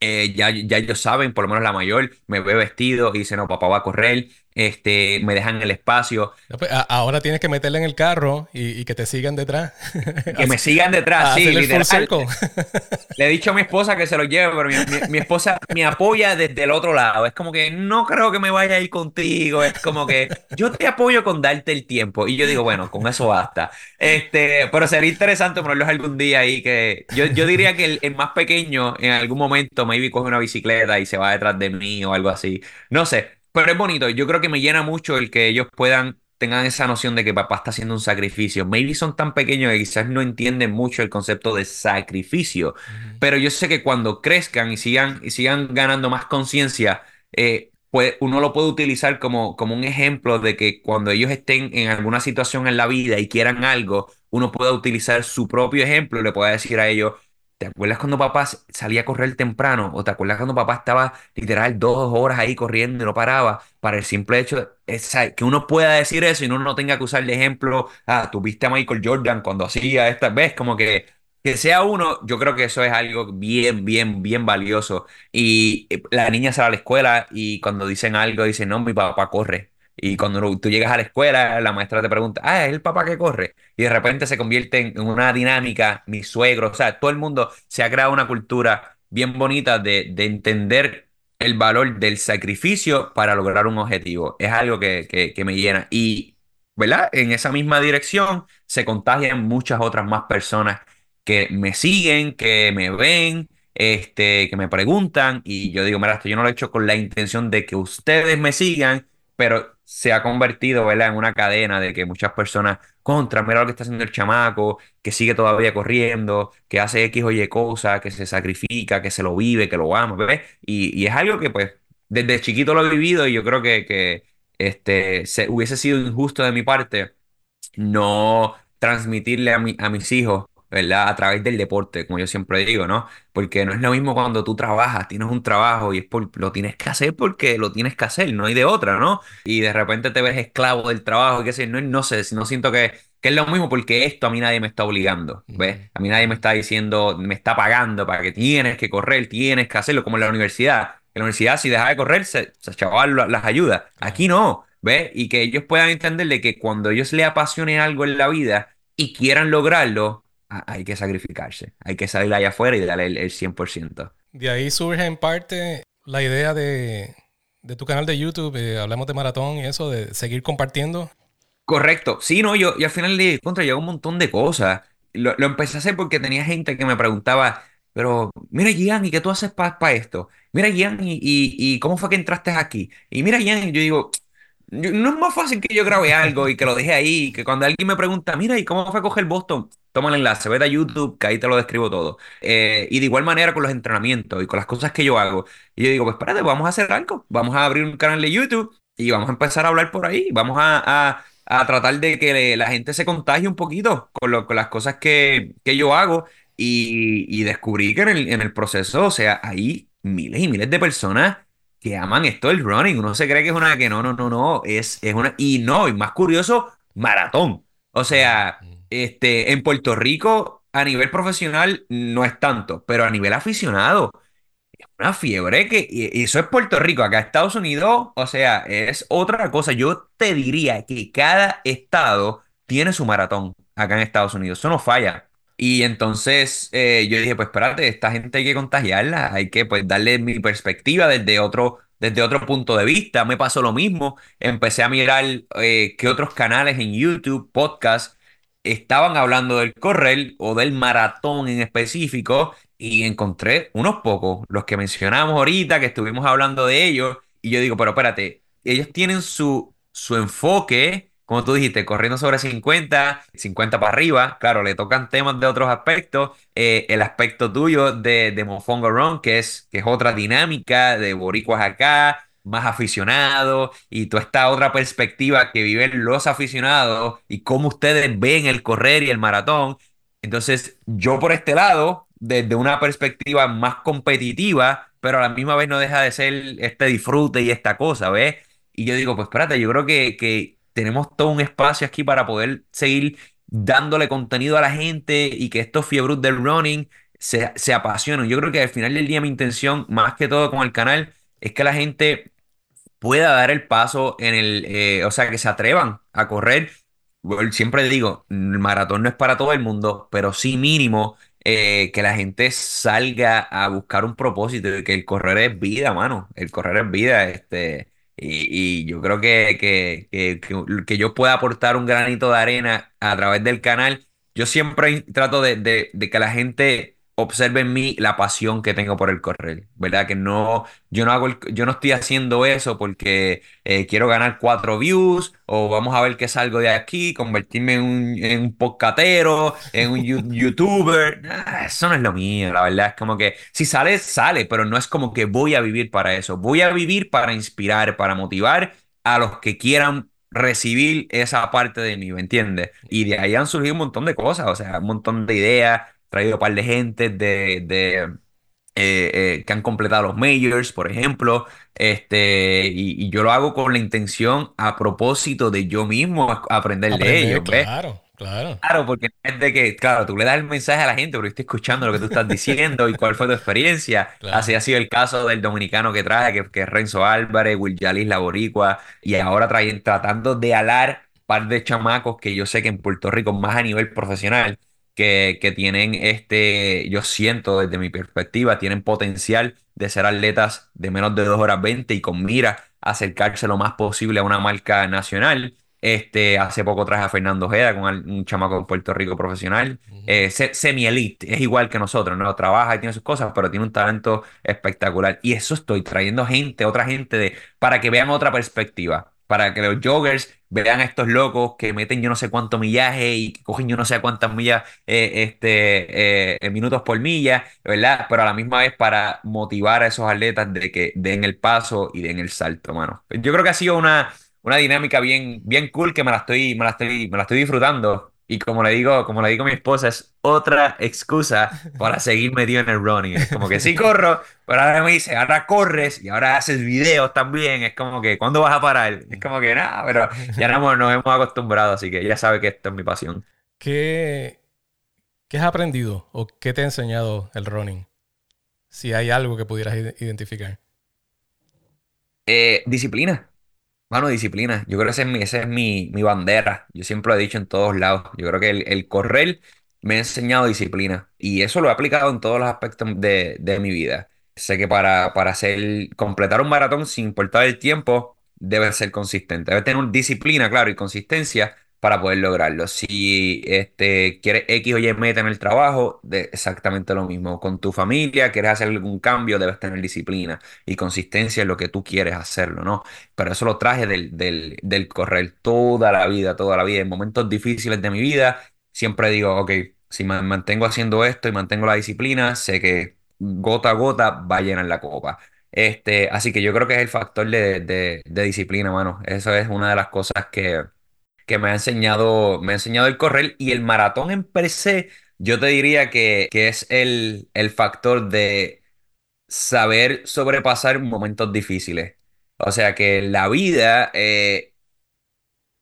D: ya, ya ellos saben, por lo menos la mayor, me ve vestido y dice, no, papá va a correr, este, me dejan el espacio,
A: pues, Ahora tienes que meterle en el carro y, y que te sigan detrás.
D: que me sigan detrás, sí, literal. Le he dicho a mi esposa que se lo lleve, pero mi, mi- mi esposa me apoya desde el otro lado. Es como que no creo que me vaya a ir contigo. Es como que yo te apoyo con darte el tiempo. Y yo digo, bueno, con eso basta. Este, pero sería interesante ponerlos algún día ahí que yo, yo diría que el, el más pequeño en algún momento maybe coge una bicicleta y se va detrás de mí o algo así. No sé, pero es bonito. Yo creo que me llena mucho el que ellos puedan tengan esa noción de que papá está haciendo un sacrificio. Maybe son tan pequeños que quizás no entienden mucho el concepto de sacrificio, pero yo sé que cuando crezcan y sigan, y sigan ganando más conciencia, eh, pues uno lo puede utilizar como, como un ejemplo de que cuando ellos estén en alguna situación en la vida y quieran algo, uno pueda utilizar su propio ejemplo y le pueda decir a ellos, ¿te acuerdas cuando papá salía a correr temprano? ¿O te acuerdas cuando papá estaba literal dos horas ahí corriendo y no paraba? Para el simple hecho esa- que uno pueda decir eso y uno no tenga que usar de ejemplo, ah, tú viste a Michael Jordan cuando hacía esta vez, como que que sea uno, yo creo que eso es algo bien, bien, bien valioso. Y eh, la niña sale a la escuela y cuando dicen algo, dicen, no, mi papá corre. Y cuando tú llegas a la escuela, la maestra te pregunta, ah, es el papá que corre. Y de repente se convierte en una dinámica, mi suegro, o sea, todo el mundo se ha creado una cultura bien bonita de, de entender el valor del sacrificio para lograr un objetivo. Es algo que, que, que me llena. Y, ¿verdad? En esa misma dirección se contagian muchas otras más personas que me siguen, que me ven, este, que me preguntan y yo digo, mira, esto yo no lo he hecho con la intención de que ustedes me sigan, pero se ha convertido. En una cadena de que muchas personas contra, mira lo que está haciendo el chamaco, que sigue todavía corriendo, que hace X o Y cosas, que se sacrifica, que se lo vive, que lo ama, ¿ves? Y, y es algo que pues desde chiquito lo he vivido y yo creo que, que este, se, hubiese sido injusto de mi parte no transmitirle a, mi- a mis hijos, ¿verdad? A través del deporte, como yo siempre digo, ¿no? Porque no es lo mismo cuando tú trabajas, tienes un trabajo y es por, lo tienes que hacer porque lo tienes que hacer, no hay de otra, ¿no? Y de repente te ves esclavo del trabajo, qué sé, no, no sé, no siento que, que es lo mismo porque esto a mí nadie me está obligando, ¿ves? A mí nadie me está diciendo, me está pagando para que tienes que correr, tienes que hacerlo, como en la universidad. En la universidad, si dejas de correr, se, se chaval las ayuda. Aquí no. ¿Ves? Y que ellos puedan entender de que cuando ellos les apasione algo en la vida y quieran lograrlo, hay que sacrificarse. Hay que salir allá afuera y darle el, el 100%.
A: De ahí surge en parte la idea de, de tu canal de YouTube, eh, hablamos de maratón y eso, de seguir compartiendo.
D: Correcto. Sí, no, yo, yo al final de contra llegó un montón de cosas. Lo, lo empecé a hacer porque tenía gente que me preguntaba, pero mira, Gian, ¿y qué tú haces para esto? Mira, Gian, ¿y, y, y cómo fue que entraste aquí? Y mira, Gian, y yo digo, yo- no es más fácil que yo grabe algo y que lo deje ahí, que cuando alguien me pregunta, mira, ¿y cómo fue a coger Boston? Toma el enlace, vete a YouTube, que ahí te lo describo todo. Eh, y de igual manera con los entrenamientos y con las cosas que yo hago. Y yo digo, pues espérate, vamos a hacer algo. Vamos a abrir un canal de YouTube y vamos a empezar a hablar por ahí. Vamos a, a- a tratar de que la gente se contagie un poquito con, lo- con las cosas que, que yo hago. Y, y descubrí que en el, en el proceso, o sea, hay miles y miles de personas que aman esto del running. Uno se cree que es una que no, no, no, no, es, es una, y no, y más curioso, maratón. O sea, este, en Puerto Rico, a nivel profesional, no es tanto, pero a nivel aficionado, es una fiebre que, eso es Puerto Rico, acá Estados Unidos, o sea, es otra cosa. Yo te diría que cada estado tiene su maratón acá en Estados Unidos, eso no falla. Y entonces eh, yo dije, pues espérate, esta gente hay que contagiarla, hay que pues darle mi perspectiva desde otro, desde otro punto de vista. Me pasó lo mismo, empecé a mirar eh, qué otros canales en YouTube, podcast, estaban hablando del correr o del maratón en específico y encontré unos pocos, los que mencionamos ahorita, que estuvimos hablando de ellos, y yo digo, pero espérate, ellos tienen su, su enfoque, como tú dijiste, corriendo sobre 50, 50 para arriba, claro, le tocan temas de otros aspectos, eh, el aspecto tuyo de, de Mofongo Run, que es, que es otra dinámica de boricuas acá, más aficionados, y toda esta otra perspectiva que viven los aficionados y cómo ustedes ven el correr y el maratón. Entonces, yo por este lado, desde una perspectiva más competitiva, pero a la misma vez no deja de ser este disfrute y esta cosa, ¿ves? Y yo digo, pues espérate, yo creo que, que tenemos todo un espacio aquí para poder seguir dándole contenido a la gente y que estos fiebros del running se, se apasionen. Yo creo que al final del día mi intención, más que todo con el canal, es que la gente pueda dar el paso en el, eh, o sea, que se atrevan a correr. Siempre digo, el maratón no es para todo el mundo, pero sí mínimo eh, que la gente salga a buscar un propósito que el correr es vida, mano. El correr es vida, este, y, yo creo que, que, que, que- yo pueda aportar un granito de arena a través del canal. Yo siempre trato de, de que la gente observe en mí la pasión que tengo por el correr, ¿verdad? Que no, yo no hago el- yo no estoy haciendo eso porque eh, quiero ganar cuatro views o vamos a ver qué salgo de aquí, convertirme en un, en un podcatero, en un youtuber. Nah, eso no es lo mío, la verdad. Es como que si sale, sale, pero no es como que voy a vivir para eso. Voy a vivir para inspirar, para motivar a los que quieran recibir esa parte de mí, ¿me entiendes? Y de ahí han surgido un montón de cosas, o sea, un montón de ideas, traído un par de gente de, de eh, eh, que han completado los majors, por ejemplo, este, y, y yo lo hago con la intención a propósito de yo mismo aprender de ellos, ¿ves?
A: claro, claro.
D: Claro, porque es de que, claro, tú le das el mensaje a la gente porque estoy escuchando lo que tú estás diciendo y cuál fue tu experiencia.
A: Claro.
D: Así ha sido el caso del dominicano que traje, que, que es Renzo Álvarez, Will Yalis La Boricua, y ahora traen, tratando de alar par de chamacos que yo sé que en Puerto Rico, más a nivel profesional, que, que tienen este, yo siento desde mi perspectiva, tienen potencial de ser atletas de menos de 2 horas 20 y con mira acercarse lo más posible a una marca nacional. Este, hace poco traje a Fernando Ojeda con un chamaco en Puerto Rico profesional, eh, se- semi-elite, es igual que nosotros, ¿no? Trabaja y tiene sus cosas, pero tiene un talento espectacular. Y eso estoy trayendo gente, otra gente de, para que vean otra perspectiva, para que los joggers vean a estos locos que meten yo no sé cuánto millaje y que cogen yo no sé cuántas millas, eh, este, eh, en minutos por milla, ¿verdad? Pero a la misma vez para motivar a esos atletas de que den el paso y den el salto, mano. Yo creo que ha sido una una dinámica bien, bien cool que me la estoy, me la estoy, me la estoy disfrutando. Y como le digo, como le digo a mi esposa, es otra excusa para seguir metido en el running. Es como que sí corro, pero ahora me dice, ahora corres y ahora haces videos también. Es como que, ¿cuándo vas a parar? Es como que nada, pero ya nos, hemos- nos hemos acostumbrado, así que ya sabe que esto es mi pasión.
A: ¿Qué, qué has aprendido o qué te ha enseñado el running? Si hay algo que pudieras ide- identificar.
D: Eh, disciplina. Mano, disciplina. Yo creo que esa es mi, esa es mi, mi bandera. Yo siempre lo he dicho en todos lados. Yo creo que el, el correr me ha enseñado disciplina. Y eso lo he aplicado en todos los aspectos de, de mi vida. sé que para, para hacer, completar un maratón sin importar el tiempo, debe ser consistente. Debe tener disciplina, claro, y consistencia para poder lograrlo. Si este, quieres X o Y meta en el trabajo, de exactamente lo mismo. Con tu familia, quieres hacer algún cambio, debes tener disciplina y consistencia en lo que tú quieres hacerlo, ¿no? Pero eso lo traje del, del, correr toda la vida, toda la vida. En momentos difíciles de mi vida, siempre digo, ok, si me mantengo haciendo esto y mantengo la disciplina, sé que gota a gota va a llenar la copa. Este, así que yo creo que es el factor de, de, de disciplina, mano. Eso es una de las cosas que, que me ha enseñado, me ha enseñado el correr y el maratón en per se, yo te diría que, que es el, el factor de saber sobrepasar momentos difíciles. O sea que la vida eh,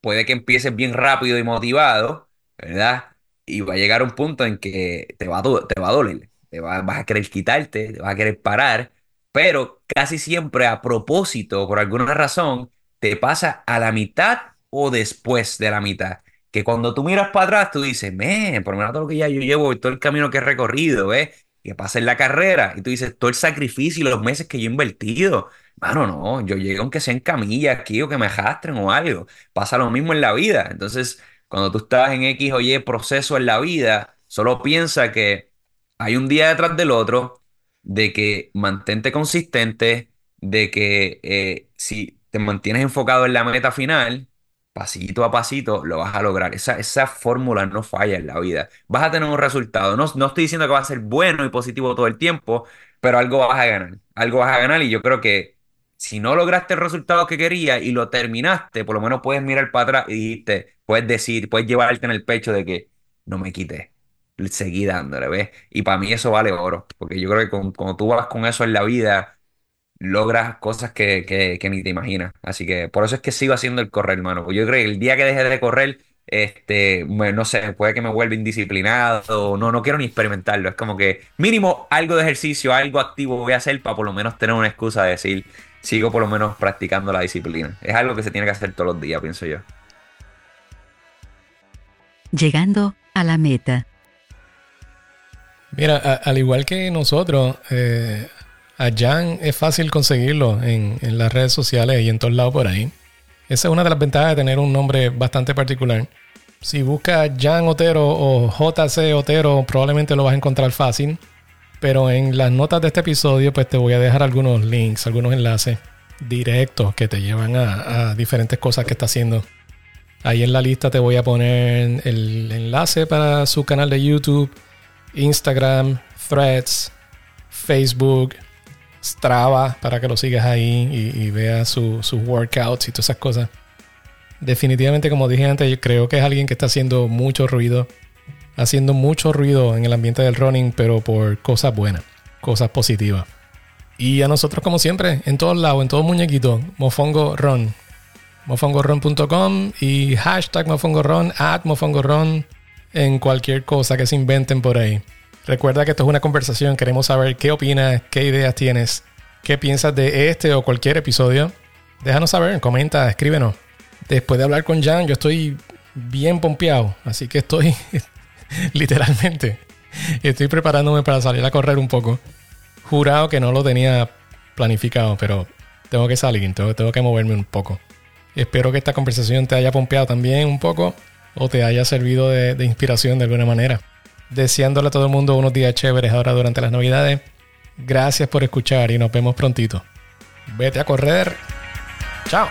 D: puede que empieces bien rápido y motivado, ¿verdad? Y va a llegar un punto en que te va a, do- te va a doler, te va- vas a querer quitarte, te vas a querer parar, pero casi siempre a propósito, por alguna razón, te pasa a la mitad o después de la mitad. Que cuando tú miras para atrás, tú dices, me, por lo menos todo lo que ya yo llevo, todo el camino que he recorrido, ¿ves? Que pasa en la carrera, y tú dices, todo el sacrificio y los meses que yo he invertido. Mano, no, yo llego aunque sea en camilla aquí o que me arrastren o algo. Pasa lo mismo en la vida. Entonces, cuando tú estás en X o Y proceso en la vida, solo piensa que hay un día detrás del otro, de que mantente consistente, de que eh, si te mantienes enfocado en la meta final, pasito a pasito lo vas a lograr. Esa, esa fórmula no falla en la vida. Vas a tener un resultado. No, no estoy diciendo que va a ser bueno y positivo todo el tiempo, pero algo vas a ganar. Algo vas a ganar y yo creo que si no lograste el resultado que querías y lo terminaste, por lo menos puedes mirar para atrás y dijiste, puedes decir, puedes llevarte en el pecho de que no me quité, seguí dándole, ¿ves? Y para mí eso vale oro, porque yo creo que cuando tú vas con eso en la vida, logras cosas que, que, que ni te imaginas. Así que por eso es que sigo haciendo el correr, hermano. Porque yo creo que el día que deje de correr, este, no sé, puede que me vuelva indisciplinado, no, no quiero ni experimentarlo. Es como que mínimo algo de ejercicio, algo activo voy a hacer para por lo menos tener una excusa de decir, sigo por lo menos practicando la disciplina. Es algo que se tiene que hacer todos los días, pienso yo.
C: Llegando a la meta.
A: Mira, a- al igual que nosotros, eh, a Jan es fácil conseguirlo en, en las redes sociales y en todos lados por ahí. Esa es una de las ventajas de tener un nombre bastante particular. Si buscas Jan Otero o JC Otero, probablemente lo vas a encontrar fácil. Pero en las notas de este episodio, pues te voy a dejar algunos links, algunos enlaces directos que te llevan a, a diferentes cosas que está haciendo. Ahí en la lista te voy a poner el enlace para su canal de YouTube, Instagram, Threads, Facebook, Strava, para que lo sigas ahí y, y veas su- sus workouts y todas esas cosas. Definitivamente, como dije antes, yo creo que es alguien que está haciendo mucho ruido, haciendo mucho ruido en el ambiente del running, pero por cosas buenas, cosas positivas. Y a nosotros, como siempre, en todos lados, en todos muñequitos, Mofongo Run. Mofongoron.com y hashtag Mofongoron, at Mofongoron, en cualquier cosa que se inventen por ahí. Recuerda que esto es una conversación, queremos saber qué opinas, qué ideas tienes, qué piensas de este o cualquier episodio. Déjanos saber, comenta, escríbenos. Después de hablar con Jan, yo estoy bien pompeado, así que estoy literalmente, estoy preparándome para salir a correr un poco. Jurado que no lo tenía planificado, pero tengo que salir, tengo, tengo que moverme un poco. Espero que esta conversación te haya pompeado también un poco o te haya servido de, de inspiración de alguna manera. Deseándole a todo el mundo unos días chéveres ahora durante las navidades. Gracias por escuchar y nos vemos prontito. Vete a correr. Chao.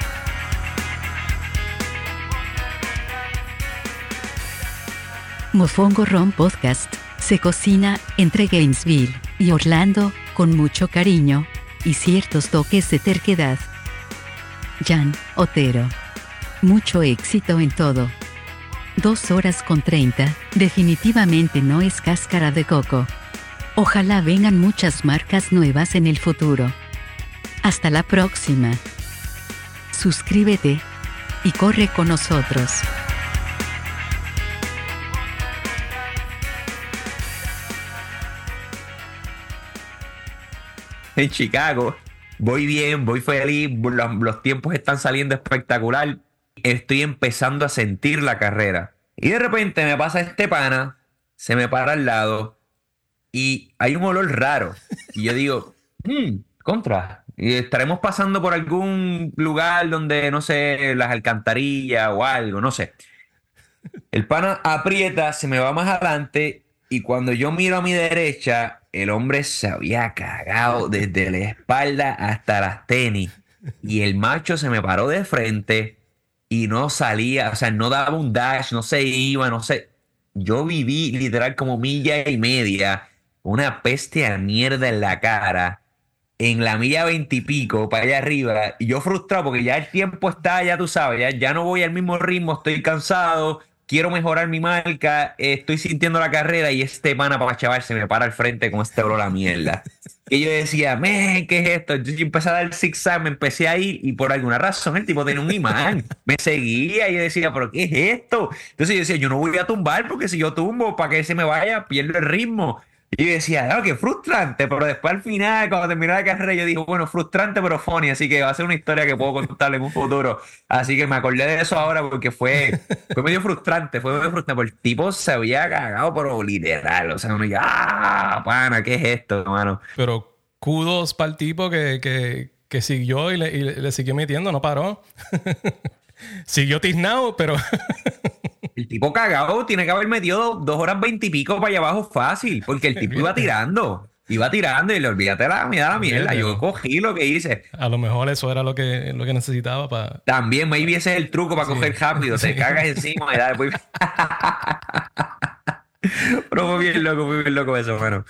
C: Mofongo Ron Podcast se cocina entre Gainesville y Orlando con mucho cariño y ciertos toques de terquedad. Jan Otero. Mucho éxito en todo. Dos horas con 30 definitivamente no es cáscara de coco. Ojalá vengan muchas marcas nuevas en el futuro. Hasta la próxima. Suscríbete y corre con nosotros.
D: en Chicago. Voy bien, voy feliz, los, los tiempos están saliendo espectacular. Estoy empezando a sentir la carrera. Y de repente me pasa este pana, se me para al lado y hay un olor raro. Y yo digo, Hmm, contra. Y estaremos pasando por algún lugar donde, no sé, las alcantarillas o algo, no sé. El pana aprieta, se me va más adelante y cuando yo miro a mi derecha, el hombre se había cagado desde la espalda hasta las tenis. Y el macho se me paró de frente y no salía, o sea, no daba un dash, no se iba, no sé. Yo viví literal como milla y media, una peste a mierda en la cara, en la milla veintipico para allá arriba, y yo frustrado porque ya el tiempo está, ya tú sabes, ya, ya no voy al mismo ritmo, estoy cansado, quiero mejorar mi marca, estoy sintiendo la carrera y este pana para chaval se me para al frente con este bro la mierda. Que yo decía, men, ¿qué es esto? Yo empecé a dar zigzag, me empecé a ir y por alguna razón el tipo tenía un imán, me seguía y yo decía, ¿pero qué es esto? Entonces yo decía, yo no voy a tumbar porque si yo tumbo, para que se me vaya, pierdo el ritmo. Y yo decía, ah, qué frustrante, pero después al final, cuando terminé la carrera, yo dije, bueno, frustrante pero funny, así que va a ser una historia que puedo contarle en un futuro. Así que me acordé de eso ahora porque fue, fue medio frustrante, fue medio frustrante, porque el tipo se había cagado, pero literal, o sea, uno dice, ah, pana, ¿qué es esto, hermano?
A: Pero kudos para el tipo que, que, que siguió y le, y le siguió metiendo, no paró. siguió tiznado, pero...
D: El tipo cagado tiene que haber metido dos horas veintipico para allá abajo fácil, porque el tipo iba tirando. Iba tirando y le olvídate la, me da la mierda. Yo cogí lo que hice.
A: A lo mejor eso era lo que, lo que necesitaba para.
D: También, maybe ese es el truco para coger rápido. Te cagas encima y da después. Pero fue bien loco, fue bien loco eso, hermano.